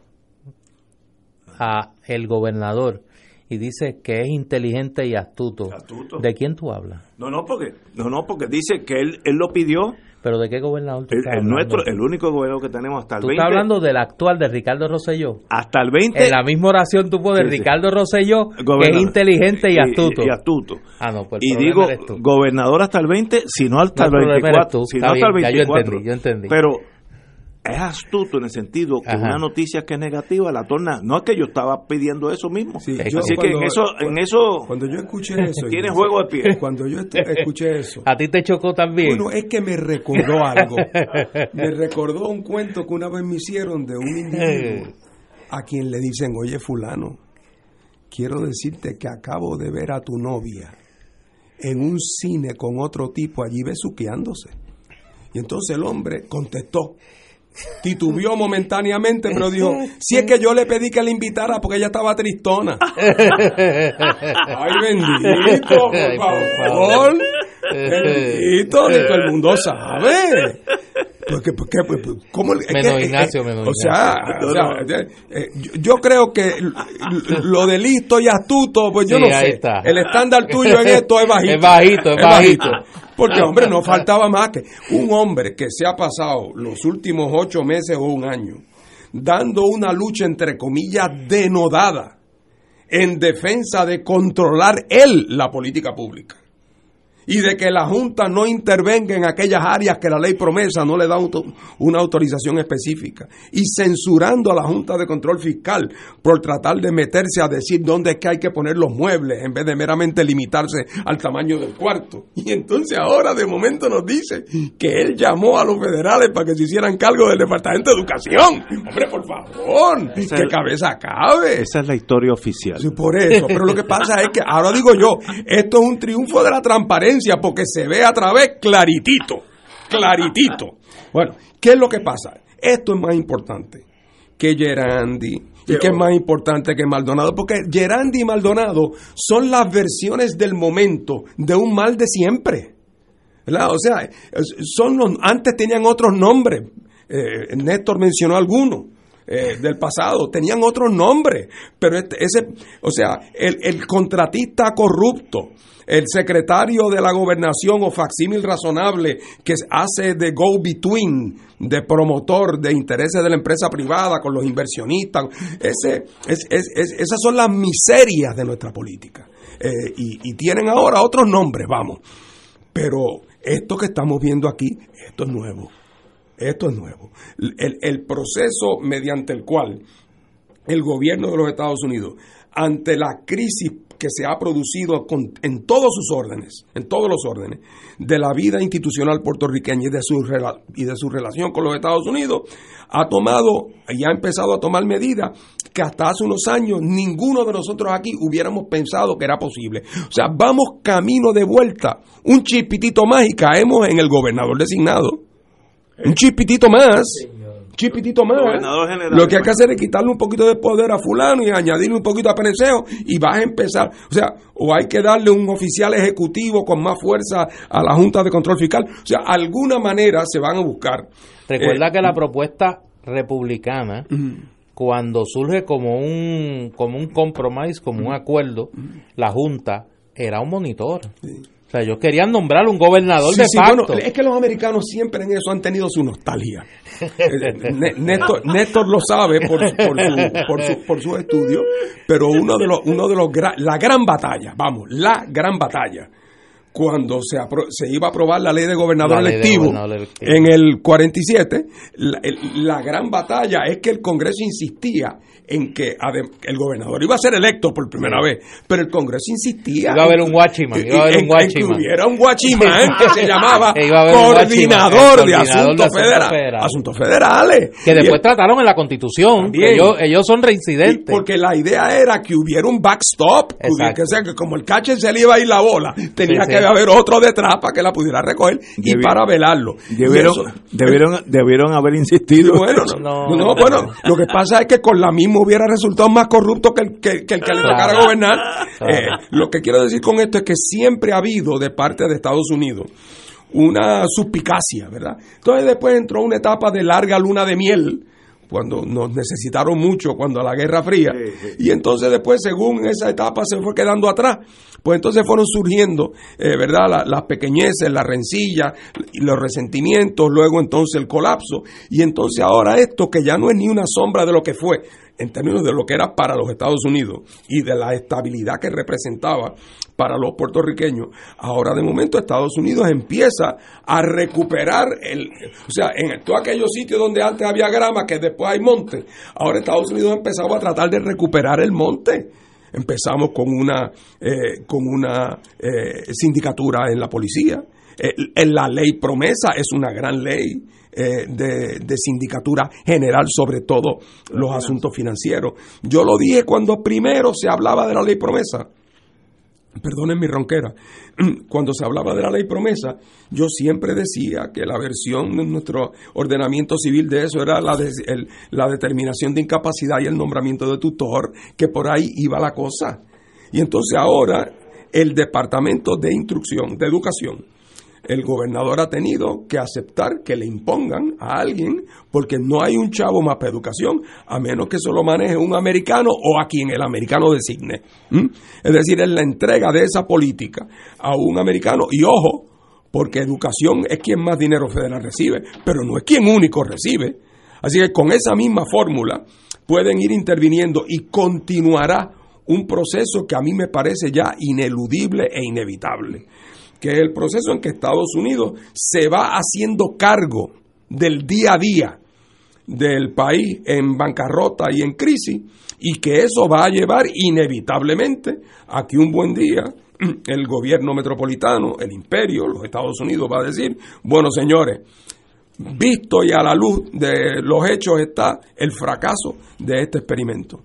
a el gobernador, y dice que es inteligente y astuto. ¿De quién tú hablas? No, no, porque no, no, porque dice que él, él lo pidió. ¿Pero de qué gobernador tú el, nuestro, el único gobernador que tenemos hasta el ¿Tú estás hablando del actual, de Ricardo Rosselló? Hasta el 20. En la misma oración tuvo de Ricardo Rosselló, que es inteligente y, astuto. Y, astuto. Ah, no, pues y digo, gobernador hasta el 20, si no hasta el 24. Si no hasta el 24. yo entendí, yo entendí. Pero es astuto en el sentido que una noticia que es negativa la torna. No es que yo estaba pidiendo eso mismo. Así que en eso, en eso. Cuando yo escuché eso. Tiene juego de pie. Cuando yo escuché eso. ¿A ti te chocó también? Bueno, es que me recordó algo. me recordó un cuento que una vez me hicieron de un individuo a quien le dicen, oye, Fulano, quiero decirte que acabo de ver a tu novia en un cine con otro tipo allí besuqueándose Y entonces el hombre contestó. Titubió momentáneamente, pero dijo, si es que yo le pedí que la invitara porque ella estaba tristona. Ay, bendito, por favor. Bendito, todo el mundo sabe. Porque, porque, pues, pues, ¿cómo, Menos que- Ignacio, eh, menos o sea, o sea, eh, yo, yo creo que lo de listo y astuto, pues yo Sí, no sé. está. El estándar tuyo en esto es bajito. Es bajito, es bajito. Porque, hombre, no faltaba más que un hombre que se ha pasado los últimos ocho meses o un año dando una lucha, entre comillas, denodada en defensa de controlar él la política pública y de que la Junta no intervenga en aquellas áreas que la ley promesa no le da auto- una autorización específica y censurando a la Junta de Control Fiscal por tratar de meterse a decir dónde es que hay que poner los muebles en vez de meramente limitarse al tamaño del cuarto. Y entonces ahora de momento nos dice que él llamó a los federales para que se hicieran cargo del Departamento de Educación. Hombre, por favor, Esa que es- cabeza cabe. Esa es la historia oficial. Sí, por eso, pero lo que pasa es que, ahora digo yo, esto es un triunfo de la transparencia porque se ve a través claritito, claritito. Bueno, ¿qué es lo que pasa? Esto es más importante que Gerandi y que es más importante que Maldonado, porque Gerandi y Maldonado son las versiones del momento de un mal de siempre. ¿verdad? O sea, son los, antes tenían otros nombres. Eh, Néstor mencionó algunos eh, del pasado, tenían otros nombres, pero este- ese, o sea, el, el contratista corrupto, el secretario de la gobernación o facsímil razonable que hace de go-between, de promotor de intereses de la empresa privada con los inversionistas, ese, es- es- es- esas son las miserias de nuestra política. Eh, y, y tienen ahora otros nombres, vamos. Pero esto que estamos viendo aquí, esto es nuevo. Esto es nuevo. El, proceso mediante el cual el gobierno de los Estados Unidos, ante la crisis que se ha producido en todos sus órdenes, en todos los órdenes, de la vida institucional puertorriqueña y de, su y de su relación con los Estados Unidos, ha tomado y ha empezado a tomar medidas que hasta hace unos años ninguno de nosotros aquí hubiéramos pensado que era posible. O sea, vamos camino de vuelta, un chispitito más y caemos en el gobernador designado. Un chispitito más. Un chispitito más. General. Lo que hay que hacer es quitarle un poquito de poder a fulano y añadirle un poquito a Peneceo y vas a empezar. O sea, o hay que darle un oficial ejecutivo con más fuerza a la Junta de Control Fiscal. O sea, alguna manera se van a buscar. Recuerda Eh, que la propuesta republicana, cuando surge como un, como un compromise, como un acuerdo, la Junta era un monitor. O sea, ellos querían nombrar un gobernador Sí, de sí, facto. bueno, es que los americanos siempre en eso han tenido su nostalgia. Né- Néstor, Néstor lo sabe por, por, su, por, su- por sus estudios, pero uno de los, uno de los la gran batalla, vamos, la gran batalla, cuando se, apro- se iba a aprobar la ley de gobernador de electivo gobernador electivo. en el 47, la, el- la gran batalla es que el Congreso insistía en que el gobernador iba a ser electo por primera vez, pero el Congreso insistía Iba a haber un en- iba a haber un en que hubiera un guachimán que se llamaba coordinador, de asuntos asuntos federales. federales. Asuntos federales. que después trataron en la constitución. que ellos, ellos son reincidentes. porque la idea era que hubiera un backstop, que sea que como el catcher se le iba a ir la bola, tenía Sí, que haber otro detrás para que la pudiera recoger y para velarlo. Debieron, eso- debieron, debieron haber insistido. bueno, no, no, bueno, lo que pasa es que con la misma hubiera resultado más corrupto que el que, que el que le tocara gobernar. Claro. Eh, lo que quiero decir con esto es que siempre ha habido de parte de Estados Unidos una suspicacia, ¿verdad? Entonces después entró una etapa de larga luna de miel, cuando nos necesitaron mucho, cuando la Guerra Fría, y entonces después, según esa etapa se fue quedando atrás, pues entonces fueron surgiendo, eh, ¿verdad?, La- las pequeñeces, las rencillas, y los resentimientos, luego entonces el colapso, y entonces ahora esto que ya no es ni una sombra de lo que fue, en términos de lo que era para los Estados Unidos y de la estabilidad que representaba para los puertorriqueños, ahora de momento Estados Unidos empieza a recuperar el, o sea, en todos aquellos sitios donde antes había grama, que después hay monte, ahora Estados Unidos ha empezado a tratar de recuperar el monte. Empezamos con una, eh, con una eh, sindicatura en la policía. En la ley promesa es una gran ley eh, de, de sindicatura general sobre todo los asuntos financieros. Yo lo dije cuando primero se hablaba de la ley promesa. perdonen mi ronquera, cuando se hablaba de la ley promesa, yo siempre decía que la versión de nuestro ordenamiento civil de eso era la, de, el- la determinación de incapacidad y el nombramiento de tutor, que por ahí iba la cosa. Y entonces ahora el Departamento de Instrucción, de Educación, el gobernador ha tenido que aceptar que le impongan a alguien porque no hay un chavo más para educación a menos que se lo maneje un americano o a quien el americano designe. Es decir, es la entrega de esa política a un americano y ojo, porque educación es quien más dinero federal recibe, pero no es quien único recibe. Así que con esa misma fórmula pueden ir interviniendo y continuará un proceso que a mí me parece ya ineludible e inevitable que es el proceso en que Estados Unidos se va haciendo cargo del día a día del país en bancarrota y en crisis y que eso va a llevar inevitablemente a que un buen día el gobierno metropolitano, el imperio, los Estados Unidos va a decir, bueno señores, visto y a la luz de los hechos está el fracaso de este experimento.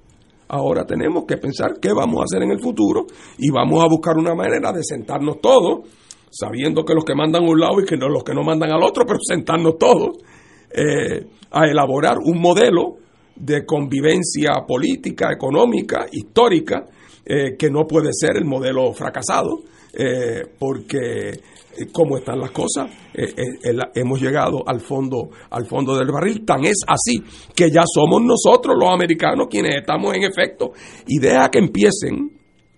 Ahora tenemos que pensar qué vamos a hacer en el futuro y vamos a buscar una manera de sentarnos todos, sabiendo que los que mandan a un lado y que los que no mandan al otro, pero sentarnos todos eh, a elaborar un modelo de convivencia política, económica, histórica, eh, que no puede ser el modelo fracasado, eh, porque como están las cosas, hemos llegado al fondo, al fondo del barril. Tan es así que ya somos nosotros los americanos quienes estamos en efecto. Y deja que empiecen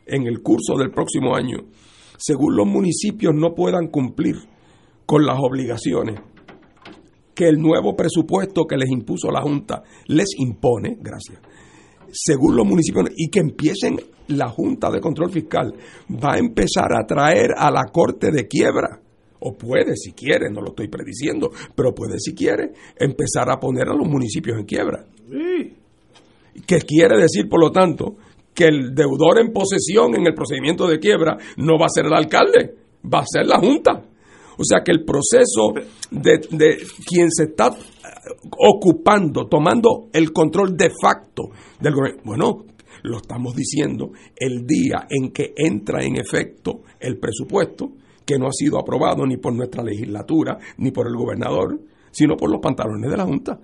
en el curso del próximo año, según los municipios no puedan cumplir con las obligaciones que el nuevo presupuesto que les impuso la Junta les impone, gracias, según los municipios, y que empiecen la Junta de Control Fiscal, va a empezar a traer a la Corte de Quiebra, o puede si quiere, no lo estoy prediciendo, pero puede si quiere, empezar a poner a los municipios en quiebra. Que quiere decir, por lo tanto, que el deudor en posesión en el procedimiento de quiebra no va a ser el alcalde, va a ser la Junta. O sea que el proceso de, de quien se está eh, ocupando, tomando el control de facto del gobierno, bueno, lo estamos diciendo el día en que entra en efecto el presupuesto, que no ha sido aprobado ni por nuestra legislatura, ni por el gobernador, sino por los pantalones de la Junta.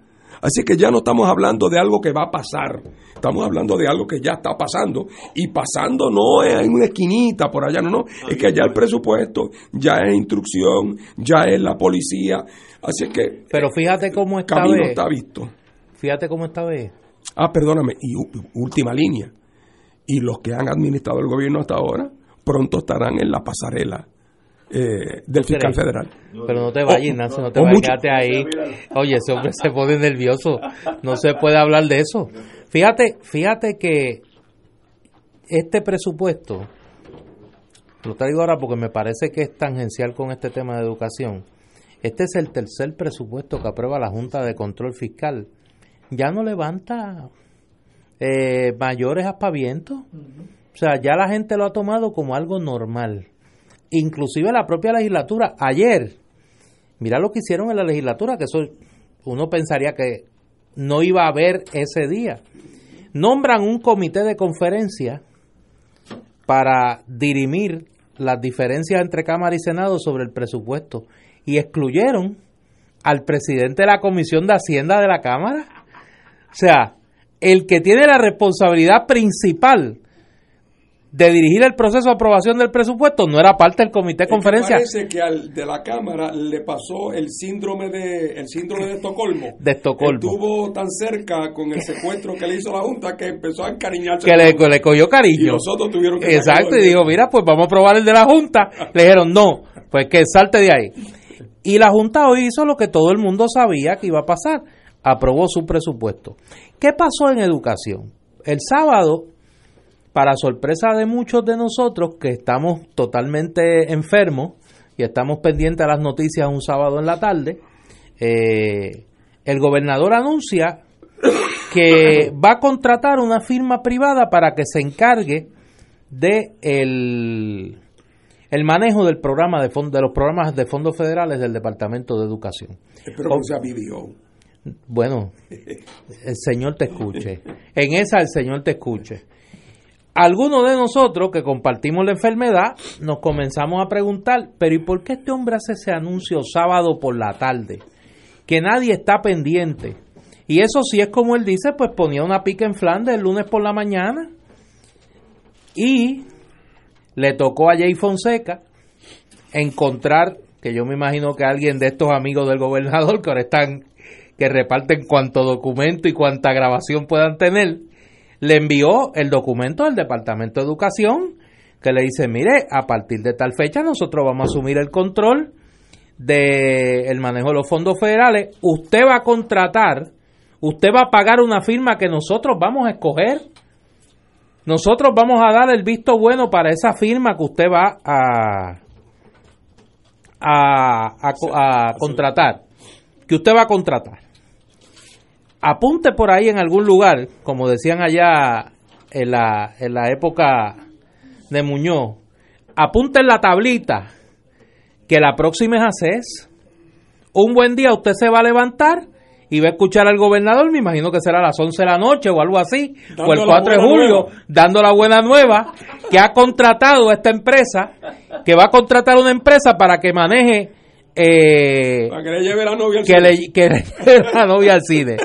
Así que ya no estamos hablando de algo que va a pasar, estamos hablando de algo que ya está pasando. Y pasando no es en una esquinita por allá, no, no, es que ya el presupuesto, ya es instrucción, ya es la policía. Así que Pero fíjate cómo esta camino vez, está visto. fíjate cómo esta vez, Ah, perdóname, y última línea. Y los que han administrado el gobierno hasta ahora, pronto estarán en la pasarela eh, del fiscal crees? federal. Pero no te vayas, no te vayas, quédate ahí. Oye, ese hombre se pone nervioso. No se puede hablar de eso. Fíjate, fíjate que este presupuesto, lo traigo ahora porque me parece que es tangencial con este tema de educación. Este es el tercer presupuesto que aprueba la Junta de Control Fiscal. Ya no levanta eh, mayores aspavientos. O sea, ya la gente lo ha tomado como algo normal. Inclusive la propia legislatura, ayer, mira lo que hicieron en la legislatura, que eso uno pensaría que no iba a haber ese día. Nombran un comité de conferencia para dirimir las diferencias entre Cámara y Senado sobre el presupuesto y excluyeron al presidente de la Comisión de Hacienda de la Cámara. O sea, el que tiene la responsabilidad principal de dirigir el proceso de aprobación del presupuesto no era parte del comité de conferencia parece que al de la Cámara le pasó el síndrome de el síndrome de Estocolmo. de Estocolmo. Estuvo tan cerca con el secuestro que le hizo la Junta que empezó a encariñarse. que le, le cogió cariño. Y los otros tuvieron que Exacto, y dijo, mira, pues vamos a probar el de la Junta. Le dijeron, no, pues que salte de ahí. Y la Junta hoy hizo lo que todo el mundo sabía que iba a pasar. Aprobó su presupuesto. ¿Qué pasó en educación? El sábado, para sorpresa de muchos de nosotros que estamos totalmente enfermos y estamos pendientes a las noticias un sábado en la tarde, eh, el gobernador anuncia que va a contratar una firma privada para que se encargue de el, el manejo del programa de, de los programas de fondos federales del Departamento de Educación. Espero que sea. Bueno, el Señor te escuche. En esa el Señor te escuche. Algunos de nosotros que compartimos la enfermedad nos comenzamos a preguntar, pero ¿y por qué este hombre hace ese anuncio sábado por la tarde? Que nadie está pendiente. Y eso sí es como él dice, pues ponía una pica en Flandes el lunes por la mañana. Y le tocó a Jay Fonseca encontrar, que yo me imagino que alguien de estos amigos del gobernador que ahora están, que reparten cuanto documento y cuanta grabación puedan tener, le envió el documento del Departamento de Educación que le dice, mire, a partir de tal fecha nosotros vamos a asumir el control del manejo de los fondos federales, usted va a contratar, usted va a pagar una firma que nosotros vamos a escoger, nosotros vamos a dar el visto bueno para esa firma que usted va a, a, a, a contratar, que usted va a contratar apunte por ahí en algún lugar, como decían allá en la, en la época de Muñoz, apunte en la tablita que la próxima es ACES. Un buen día usted se va a levantar y va a escuchar al gobernador, me imagino que será a las 11 de la noche o algo así, o el 4 de julio, nueva. dando la buena nueva, que ha contratado esta empresa, que va a contratar una empresa para que maneje eh, para que le lleve la novia al que cine. le, que le lleve la novia al cine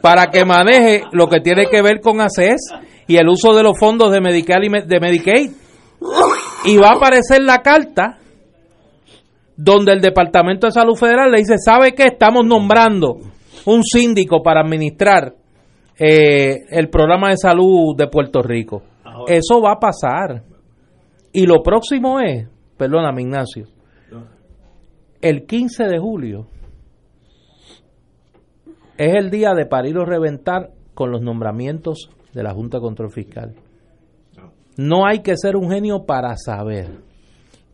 para que maneje lo que tiene que ver con ACES y el uso de los fondos de Medicaid y de Medicaid. Y va a aparecer la carta donde el Departamento de Salud Federal le dice sabe que estamos nombrando un síndico para administrar eh, el programa de salud de Puerto Rico. Ahora. eso va a pasar. Y lo próximo es perdóname Ignacio el 15 de julio es el día de parir o reventar con los nombramientos de la Junta de Control Fiscal. No hay que ser un genio para saber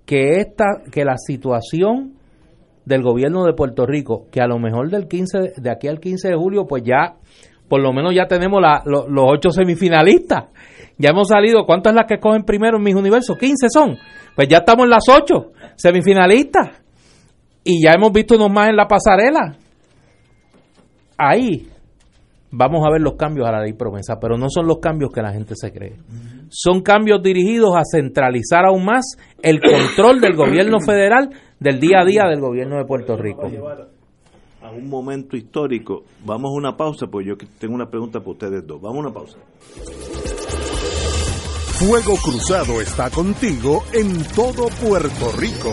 que esta que la situación del gobierno de Puerto Rico, que a lo mejor del 15 de aquí al 15 de julio pues ya por lo menos ya tenemos la, lo, los ocho semifinalistas. Ya hemos salido, ¿cuántas las que cogen primero en mis universos? 15 son. Pues ya estamos en las ocho semifinalistas y ya hemos visto unos más en la pasarela. Ahí vamos a ver los cambios a la ley promesa, pero no son los cambios que la gente se cree. Son cambios dirigidos a centralizar aún más el control del gobierno federal del día a día del gobierno de Puerto Rico. A un momento histórico. Vamos a una pausa, pues yo tengo una pregunta para ustedes dos. Vamos a una pausa. Fuego Cruzado está contigo en todo Puerto Rico.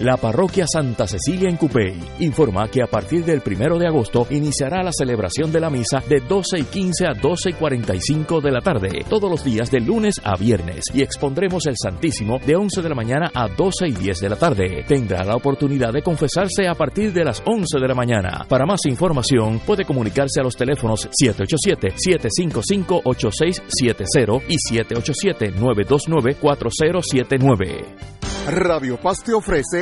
La parroquia Santa Cecilia en Cupey informa que a partir del primero de agosto iniciará la celebración de la misa de 12 y 15 a 12 y 45 de la tarde, todos los días de lunes a viernes, y expondremos el Santísimo de 11 de la mañana a 12 y 10 de la tarde. Tendrá la oportunidad de confesarse a partir de las 11 de la mañana. Para más información, puede comunicarse a los teléfonos 787-755-8670 y 787-929-4079. Radio Paz te ofrece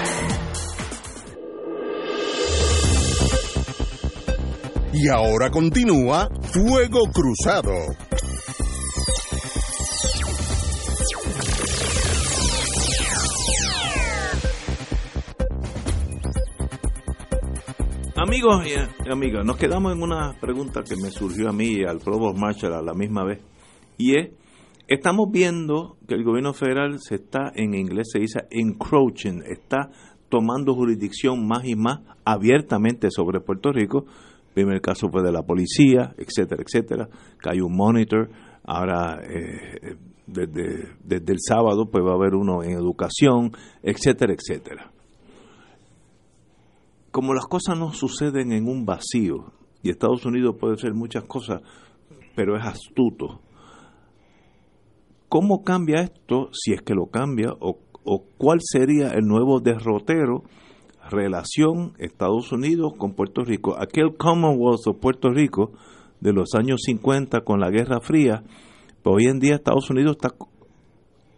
Y ahora continúa Fuego Cruzado. Amigos y amigas, nos quedamos en una pregunta que me surgió a mí y al Provost Marshall a la misma vez. Y es, estamos viendo que el gobierno federal se está, en inglés se dice encroaching, está tomando jurisdicción más y más abiertamente sobre Puerto Rico. Primer caso fue de la policía, etcétera, etcétera, que hay un monitor. Ahora, eh, desde, desde el sábado, pues va a haber uno en educación, etcétera, etcétera como las cosas no suceden en un vacío, y Estados Unidos puede hacer muchas cosas, pero es astuto, ¿cómo cambia esto, si es que lo cambia, o, o cuál sería el nuevo derrotero relación Estados Unidos con Puerto Rico? Aquel Commonwealth de Puerto Rico de los años 50 con la Guerra Fría, pues hoy en día Estados Unidos está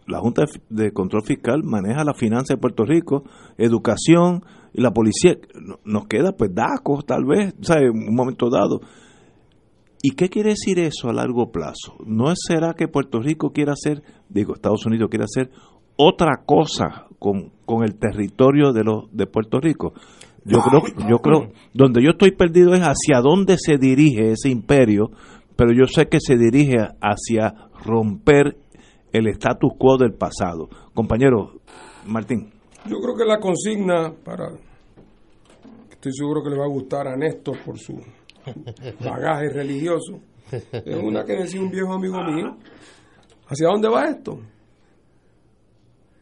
la Junta de Control Fiscal maneja la finanza de Puerto Rico, educación y la policía. Nos queda pues DACO tal vez, ¿sabe? En un momento dado. ¿Y qué quiere decir eso a largo plazo? ¿No será que Puerto Rico quiera hacer, digo, Estados Unidos quiere hacer otra cosa con, con el territorio de, los, de Puerto Rico? Yo creo, yo creo, donde yo estoy perdido es hacia dónde se dirige ese imperio, pero yo sé que se dirige hacia romper el status quo del pasado. Compañero Martín. Yo creo que la consigna para estoy seguro que le va a gustar a Néstor por su bagaje religioso. Es una que decía un viejo amigo mío. ¿Hacia dónde va esto?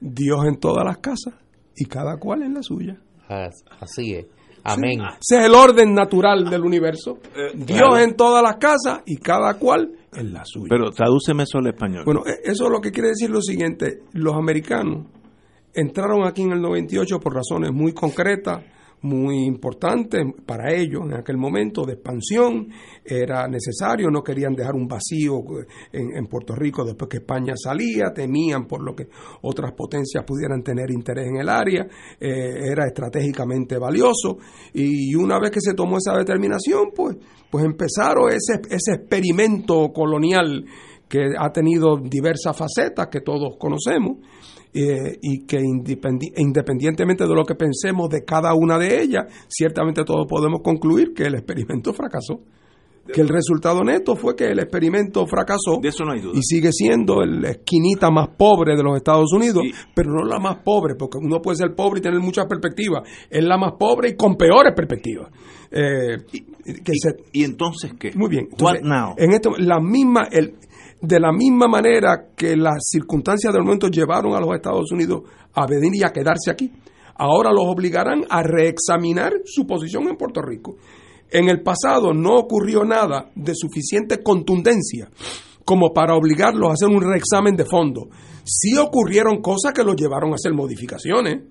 Dios en todas las casas y cada cual en la suya. Así es. Amén. Ese es el orden natural del universo. Dios en todas las casas y cada cual en la suya. Pero tradúceme eso al español. Bueno, e, eso lo que quiere decir lo siguiente. Los americanos entraron aquí en el 98 por razones muy concretas muy importante para ellos en aquel momento de expansión, era necesario, no querían dejar un vacío en, Puerto Rico después que España salía, temían por lo que otras potencias pudieran tener interés en el área, eh, era estratégicamente valioso. Y una vez que se tomó esa determinación, pues, pues empezaron ese, ese experimento colonial que ha tenido diversas facetas que todos conocemos eh, y que independientemente de lo que pensemos de cada una de ellas, ciertamente todos podemos concluir que el experimento fracasó. Que el resultado neto fue que el experimento fracasó y sigue siendo la esquinita más pobre de los Estados Unidos, pero no la más pobre, porque uno puede ser pobre y tener muchas perspectivas, es la más pobre y con peores perspectivas. Eh, y, entonces qué? Muy bien. En esto, la misma, el, de la misma manera que las circunstancias del momento llevaron a los Estados Unidos a venir y a quedarse aquí, ahora los obligarán a reexaminar su posición en Puerto Rico. En el pasado no ocurrió nada de suficiente contundencia como para obligarlos a hacer un reexamen de fondo. Sí ocurrieron cosas que los llevaron a hacer modificaciones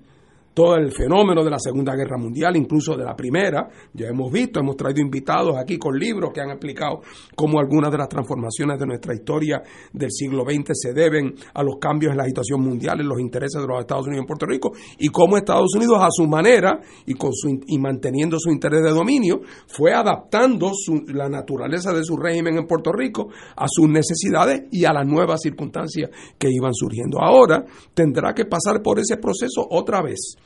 todo el fenómeno de la Segunda Guerra Mundial, incluso de la Primera. Ya hemos visto, hemos traído invitados aquí con libros que han explicado cómo algunas de las transformaciones de nuestra historia del siglo XX se deben a los cambios en la situación mundial, en los intereses de los Estados Unidos en Puerto Rico, y cómo Estados Unidos a su manera y, con su, y manteniendo su interés de dominio, fue adaptando la naturaleza de su régimen en Puerto Rico a sus necesidades y a las nuevas circunstancias que iban surgiendo. Ahora tendrá que pasar por ese proceso otra vez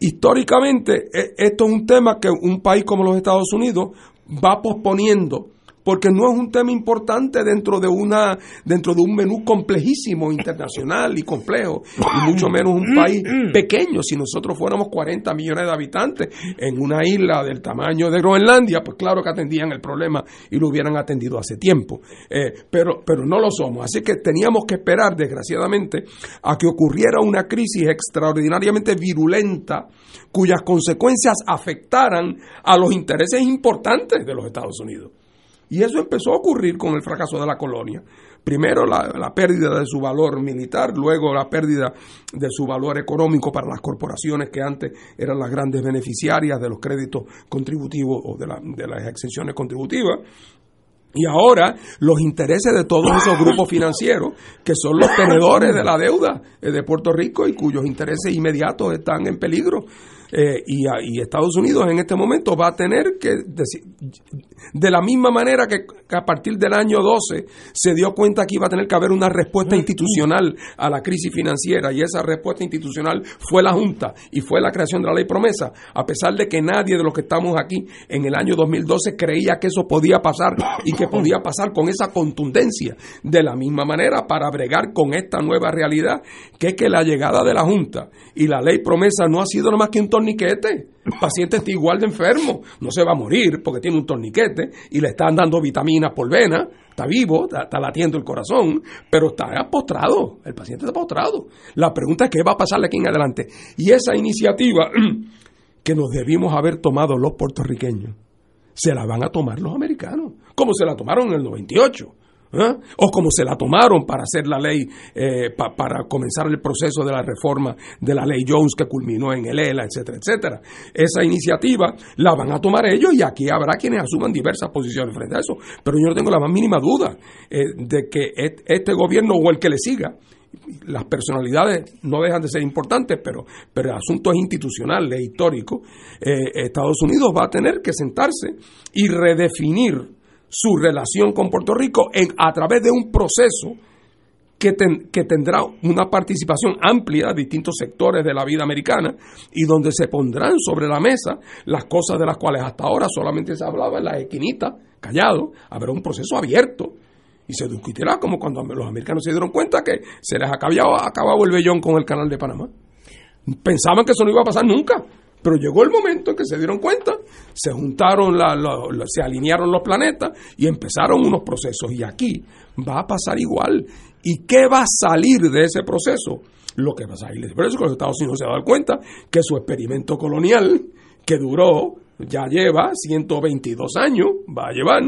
históricamente e, esto es un tema que un país como los Estados Unidos va posponiendo porque no es un tema importante dentro de una dentro de un menú complejísimo internacional y complejo y mucho menos un país pequeño. Si nosotros fuéramos 40 millones de habitantes en una isla del tamaño de Groenlandia pues claro que atendían el problema y lo hubieran atendido hace tiempo. Eh, pero pero no lo somos. Así que teníamos que esperar desgraciadamente a que ocurriera una crisis extraordinariamente virulenta cuyas consecuencias afectaran a los intereses importantes de los Estados Unidos y eso empezó a ocurrir con el fracaso de la colonia. Primero la, pérdida de su valor militar, luego la pérdida de su valor económico para las corporaciones que antes eran las grandes beneficiarias de los créditos contributivos o de, de las exenciones contributivas. Y ahora los intereses de todos esos grupos financieros, que son los tenedores de la deuda de Puerto Rico y cuyos intereses inmediatos están en peligro. Eh, y, a- y Estados Unidos en este momento va a tener que decir, de la misma manera que, que a partir del año 12 se dio cuenta que iba a tener que haber una respuesta institucional a la crisis financiera y esa respuesta institucional fue la Junta y fue la creación de la ley promesa, a pesar de que nadie de los que estamos aquí en el año 2012 creía que eso podía pasar y que podía pasar con esa contundencia. De la misma manera, para bregar con esta nueva realidad, que es que la llegada de la Junta y la ley promesa no ha sido nada más que un torniquete. El paciente está igual de enfermo, no se va a morir porque tiene un torniquete y le están dando vitaminas por vena, está vivo, está, latiendo el corazón, pero está postrado, el paciente está postrado. La pregunta es qué va a pasarle aquí en adelante. Y esa iniciativa que nos debimos haber tomado los puertorriqueños, se la van a tomar los americanos, como se la tomaron en el 98. ¿Eh? O como se la tomaron para hacer la ley, eh, pa- para comenzar el proceso de la reforma de la ley Jones que culminó en el ELA, etcétera, etcétera. Esa iniciativa la van a tomar ellos y aquí habrá quienes asuman diversas posiciones frente a eso. Pero yo no tengo la más mínima duda eh, de que este gobierno o el que le siga, las personalidades no dejan de ser importantes, pero, pero el asunto es institucional, es histórico. Eh, Estados Unidos va a tener que sentarse y redefinir su relación con Puerto Rico en, a través de un proceso que, que tendrá una participación amplia de distintos sectores de la vida americana y donde se pondrán sobre la mesa las cosas de las cuales hasta ahora solamente se hablaba en la esquinita, callado, habrá un proceso abierto y se discutirá como cuando los americanos se dieron cuenta que se les acababa, acababa el vellón con el canal de Panamá. Pensaban que eso no iba a pasar nunca, pero llegó el momento en que se dieron cuenta, se juntaron, la- la- se alinearon los planetas y empezaron unos procesos. Y aquí va a pasar igual. ¿Y qué va a salir de ese proceso? Lo que va a salir. Por eso que los Estados Unidos se han dado cuenta que su experimento colonial, que duró, ya lleva 122 años, va a llevar,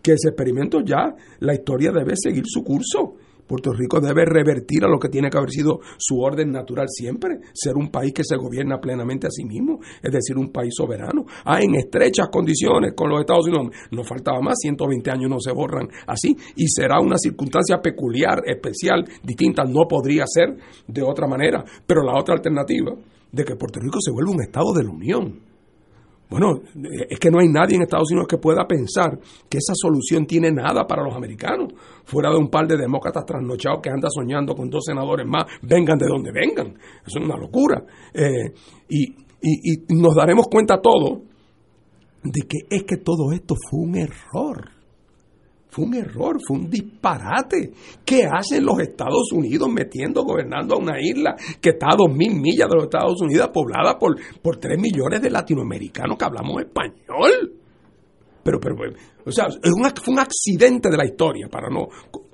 que ese experimento ya, la historia debe seguir su curso. Puerto Rico debe revertir a lo que tiene que haber sido su orden natural siempre, ser un país que se gobierna plenamente a sí mismo, es decir, un país soberano. Ah, en estrechas condiciones con los Estados Unidos, no faltaba más, 120 años no se borran así, y será una circunstancia peculiar, especial, distinta, no podría ser de otra manera. Pero la otra alternativa de que Puerto Rico se vuelva un Estado de la Unión. Bueno, es que no hay nadie en Estados Unidos que pueda pensar que esa solución tiene nada para los americanos, fuera de un par de demócratas trasnochados que andan soñando con dos senadores más, vengan de donde vengan. Eso es una locura. Eh, y, y- y nos daremos cuenta todos de que es que todo esto fue un error. Fue un error, fue un disparate. ¿Qué hacen los Estados Unidos metiendo, gobernando a una isla que está a dos mil millas de los Estados Unidos, poblada por, por tres millones de latinoamericanos que hablamos español? Pero, pero, o sea, es un, ac- fue un accidente de la historia, para no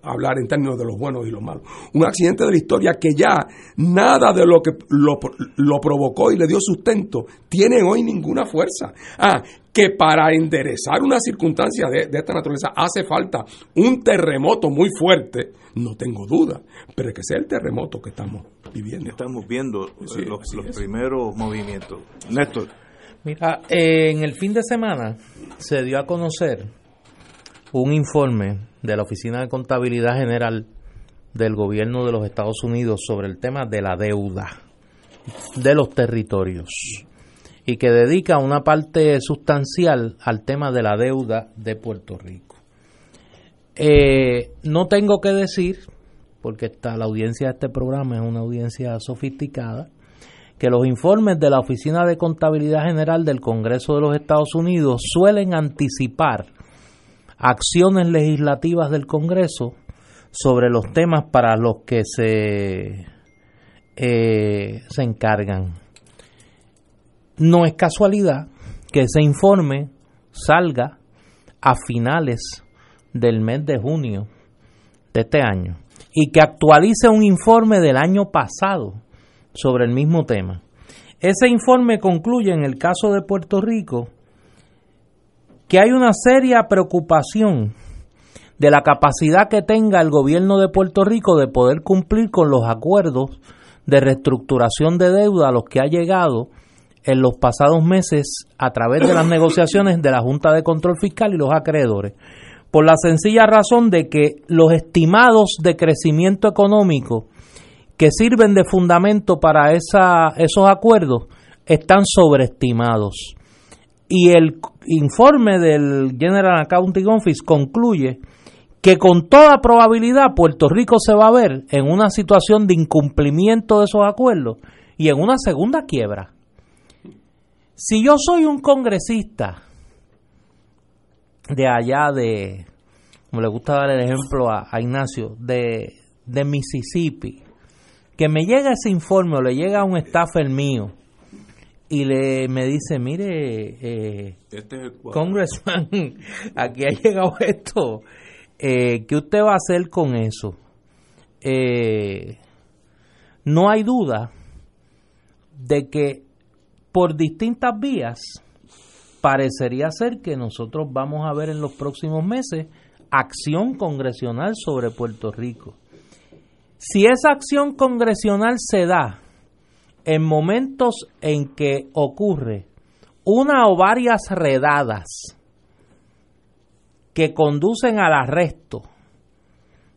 hablar en términos de los buenos y los malos. Un accidente de la historia que ya nada de lo que lo, lo provocó y le dio sustento tiene hoy ninguna fuerza. Ah, que para enderezar una circunstancia de, de esta naturaleza hace falta un terremoto muy fuerte, no tengo duda, pero es que sea el terremoto que estamos viviendo. Estamos viendo eh, Sí, los, los primeros movimientos. Néstor. Mira, eh, en el fin de semana se dio a conocer un informe de la Oficina de Contabilidad General del Gobierno de los Estados Unidos sobre el tema de la deuda de los territorios y que dedica una parte sustancial al tema de la deuda de Puerto Rico. Eh, no tengo que decir, porque está, la audiencia de este programa es una audiencia sofisticada, que los informes de la Oficina de Contabilidad General del Congreso de los Estados Unidos suelen anticipar acciones legislativas del Congreso sobre los temas para los que se, eh, se encargan. No es casualidad que ese informe salga a finales del mes de junio de este año y que actualice un informe del año pasado sobre el mismo tema. Ese informe concluye en el caso de Puerto Rico que hay una seria preocupación de la capacidad que tenga el gobierno de Puerto Rico de poder cumplir con los acuerdos de reestructuración de deuda a los que ha llegado en los pasados meses a través de las negociaciones de la Junta de Control Fiscal y los acreedores, por la sencilla razón de que los estimados de crecimiento económico que sirven de fundamento para esa, esos acuerdos están sobreestimados. Y el informe del General Accounting Office concluye que con toda probabilidad Puerto Rico se va a ver en una situación de incumplimiento de esos acuerdos y en una segunda quiebra. Si yo soy un congresista de allá de, como le gusta dar el ejemplo a, a Ignacio, de, de Mississippi, que me llega ese informe o le llega a un staffer mío y le me dice, mire, eh, Este es. Congressman, aquí ha llegado esto. Eh, ¿Qué usted va a hacer con eso? Eh, no hay duda de que por distintas vías parecería ser que nosotros vamos a ver en los próximos meses acción congresional sobre Puerto Rico. Si esa acción congresional se da en momentos en que ocurre una o varias redadas que conducen al arresto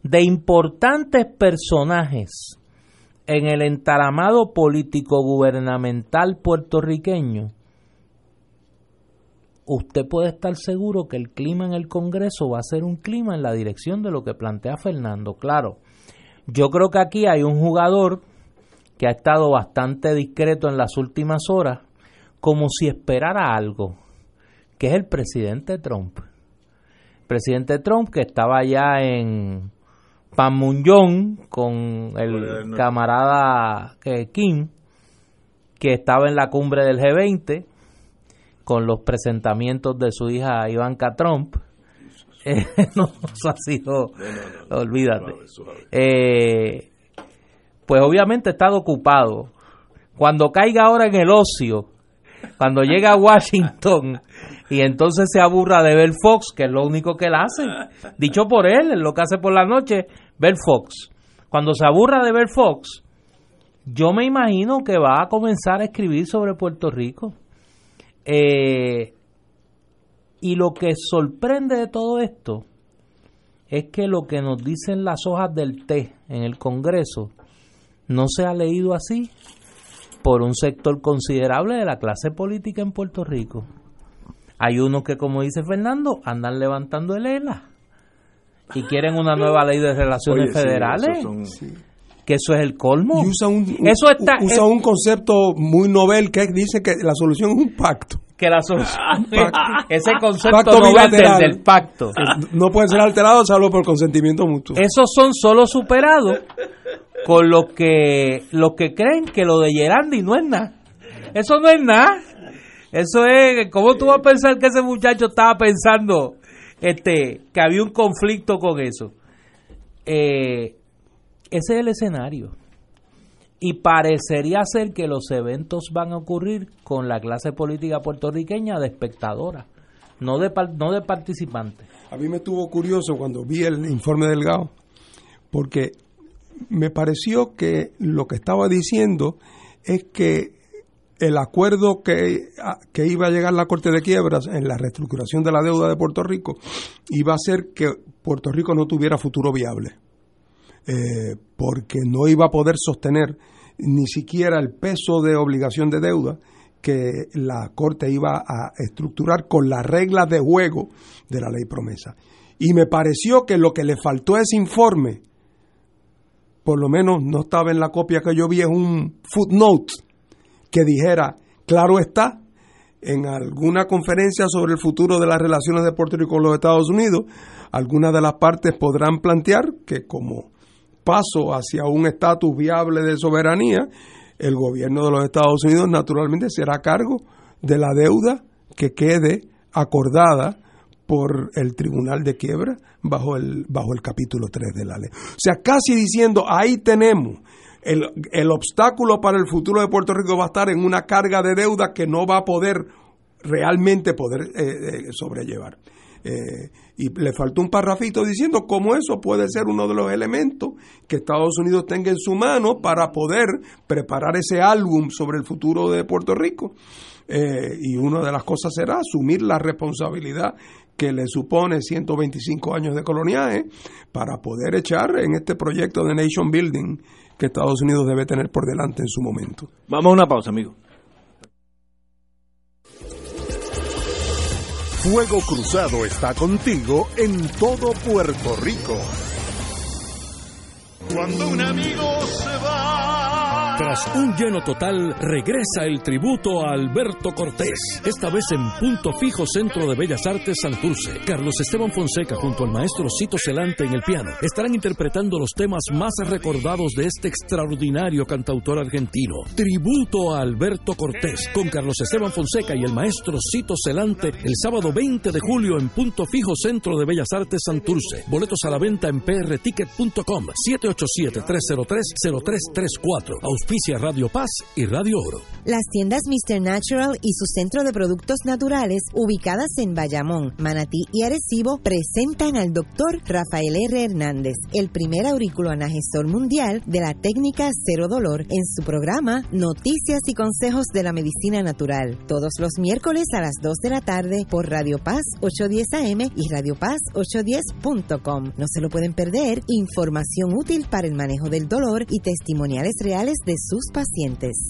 de importantes personajes en el entaramado político gubernamental puertorriqueño, usted puede estar seguro que el clima en el Congreso va a ser un clima en la dirección de lo que plantea Fernando. Claro, yo creo que aquí hay un jugador que ha estado bastante discreto en las últimas horas, como si esperara algo, que es el presidente Trump. Presidente Trump que estaba allá en Panmunjom con el camarada eh, Kim, que estaba en la cumbre del G20 con los presentamientos de su hija Ivanka Trump. Eh, no, eso ha sido, olvídate. Eh, pues obviamente ha estado ocupado. Cuando caiga ahora en el ocio, cuando llega a Washington y entonces se aburra de ver Fox, que es lo único que él hace, dicho por él, lo que hace por la noche, ver Fox. Cuando se aburra de ver Fox, yo me imagino que va a comenzar a escribir sobre Puerto Rico. Eh, y lo que sorprende de todo esto es que lo que nos dicen las hojas del té en el Congreso no se ha leído así por un sector considerable de la clase política en Puerto Rico. Hay unos que, como dice Fernando, andan levantando el ELA y quieren una nueva ley de relaciones Oye, federales. son- Que eso es el colmo. Y usa un, eso está, usa es- un concepto muy novel que dice que la solución es un pacto. Que la solución ese concepto Pacto bilateral. del pacto. No puede ser alterado salvo por consentimiento mutuo. Esos son solo superados con los que los que creen que lo de Gerandi no es nada. Eso no es nada. Eso es, ¿cómo tú vas a pensar que ese muchacho estaba pensando este que había un conflicto con eso? Eh, ese es el escenario. Y parecería ser que los eventos van a ocurrir con la clase política puertorriqueña de espectadora, no de, no de participantes. A mí me estuvo curioso cuando vi el informe delgado, porque me pareció que lo que estaba diciendo es que el acuerdo que, que iba a llegar la Corte de Quiebras en la reestructuración de la deuda de Puerto Rico iba a hacer que Puerto Rico no tuviera futuro viable, eh, porque no iba a poder sostener ni siquiera el peso de obligación de deuda que la Corte iba a estructurar con las reglas de juego de la ley promesa. Y me pareció que lo que le faltó a ese informe, por lo menos no estaba en la copia que yo vi, es un footnote que dijera, claro está, en alguna conferencia sobre el futuro de las relaciones de Puerto Rico con los Estados Unidos, algunas de las partes podrán plantear que como paso hacia un estatus viable de soberanía, el gobierno de los Estados Unidos naturalmente será a cargo de la deuda que quede acordada por el Tribunal de Quiebra bajo el, bajo el capítulo 3 de la ley. O sea, casi diciendo, ahí tenemos, el, el obstáculo para el futuro de Puerto Rico va a estar en una carga de deuda que no va a poder realmente poder eh, eh, sobrellevar. Eh, y le faltó un parrafito diciendo cómo eso puede ser uno de los elementos que Estados Unidos tenga en su mano para poder preparar ese álbum sobre el futuro de Puerto Rico. Eh, y una de las cosas será asumir la responsabilidad que le supone 125 años de coloniaje para poder echar en este proyecto de nation building que Estados Unidos debe tener por delante en su momento. Vamos a una pausa, amigo. Fuego Cruzado está contigo en todo Puerto Rico. Cuando un amigo se va. Tras un lleno total, regresa el tributo a Alberto Cortés. Esta vez en Punto Fijo Centro de Bellas Artes Santurce. Carlos Esteban Fonseca junto al maestro Cito Celante en el piano estarán interpretando los temas más recordados de este extraordinario cantautor argentino. Tributo a Alberto Cortés con Carlos Esteban Fonseca y el maestro Cito Celante el sábado 20 de julio en Punto Fijo Centro de Bellas Artes Santurce. Boletos a la venta en prticket.com 787-303-0334. Auspicia Radio Paz y Radio Oro. Las tiendas Mr. Natural y su centro de productos naturales, ubicadas en Bayamón, Manatí y Arecibo, presentan al doctor Rafael R. Hernández, el primer auriculoanagesor mundial de la técnica cero dolor, en su programa Noticias y Consejos de la Medicina Natural, todos los miércoles a las 2 de la tarde por Radio Paz 810 AM y Radio Paz 810.com. No se lo pueden perder, información útil para el manejo del dolor y testimoniales reales de sus pacientes.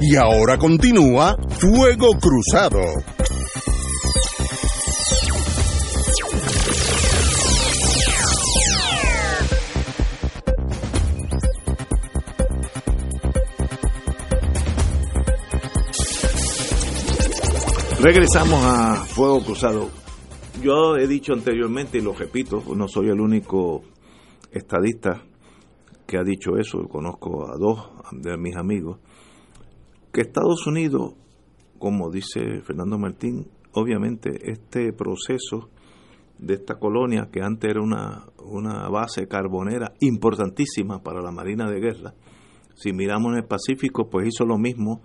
Y ahora continúa Fuego Cruzado. Regresamos a Fuego Cruzado. Yo he dicho anteriormente y lo repito, no soy el único estadista que ha dicho eso, conozco a dos de mis amigos, que Estados Unidos, como dice Fernando Martín, obviamente este proceso de esta colonia, que antes era una, una base carbonera importantísima para la Marina de Guerra, si miramos en el Pacífico, pues hizo lo mismo.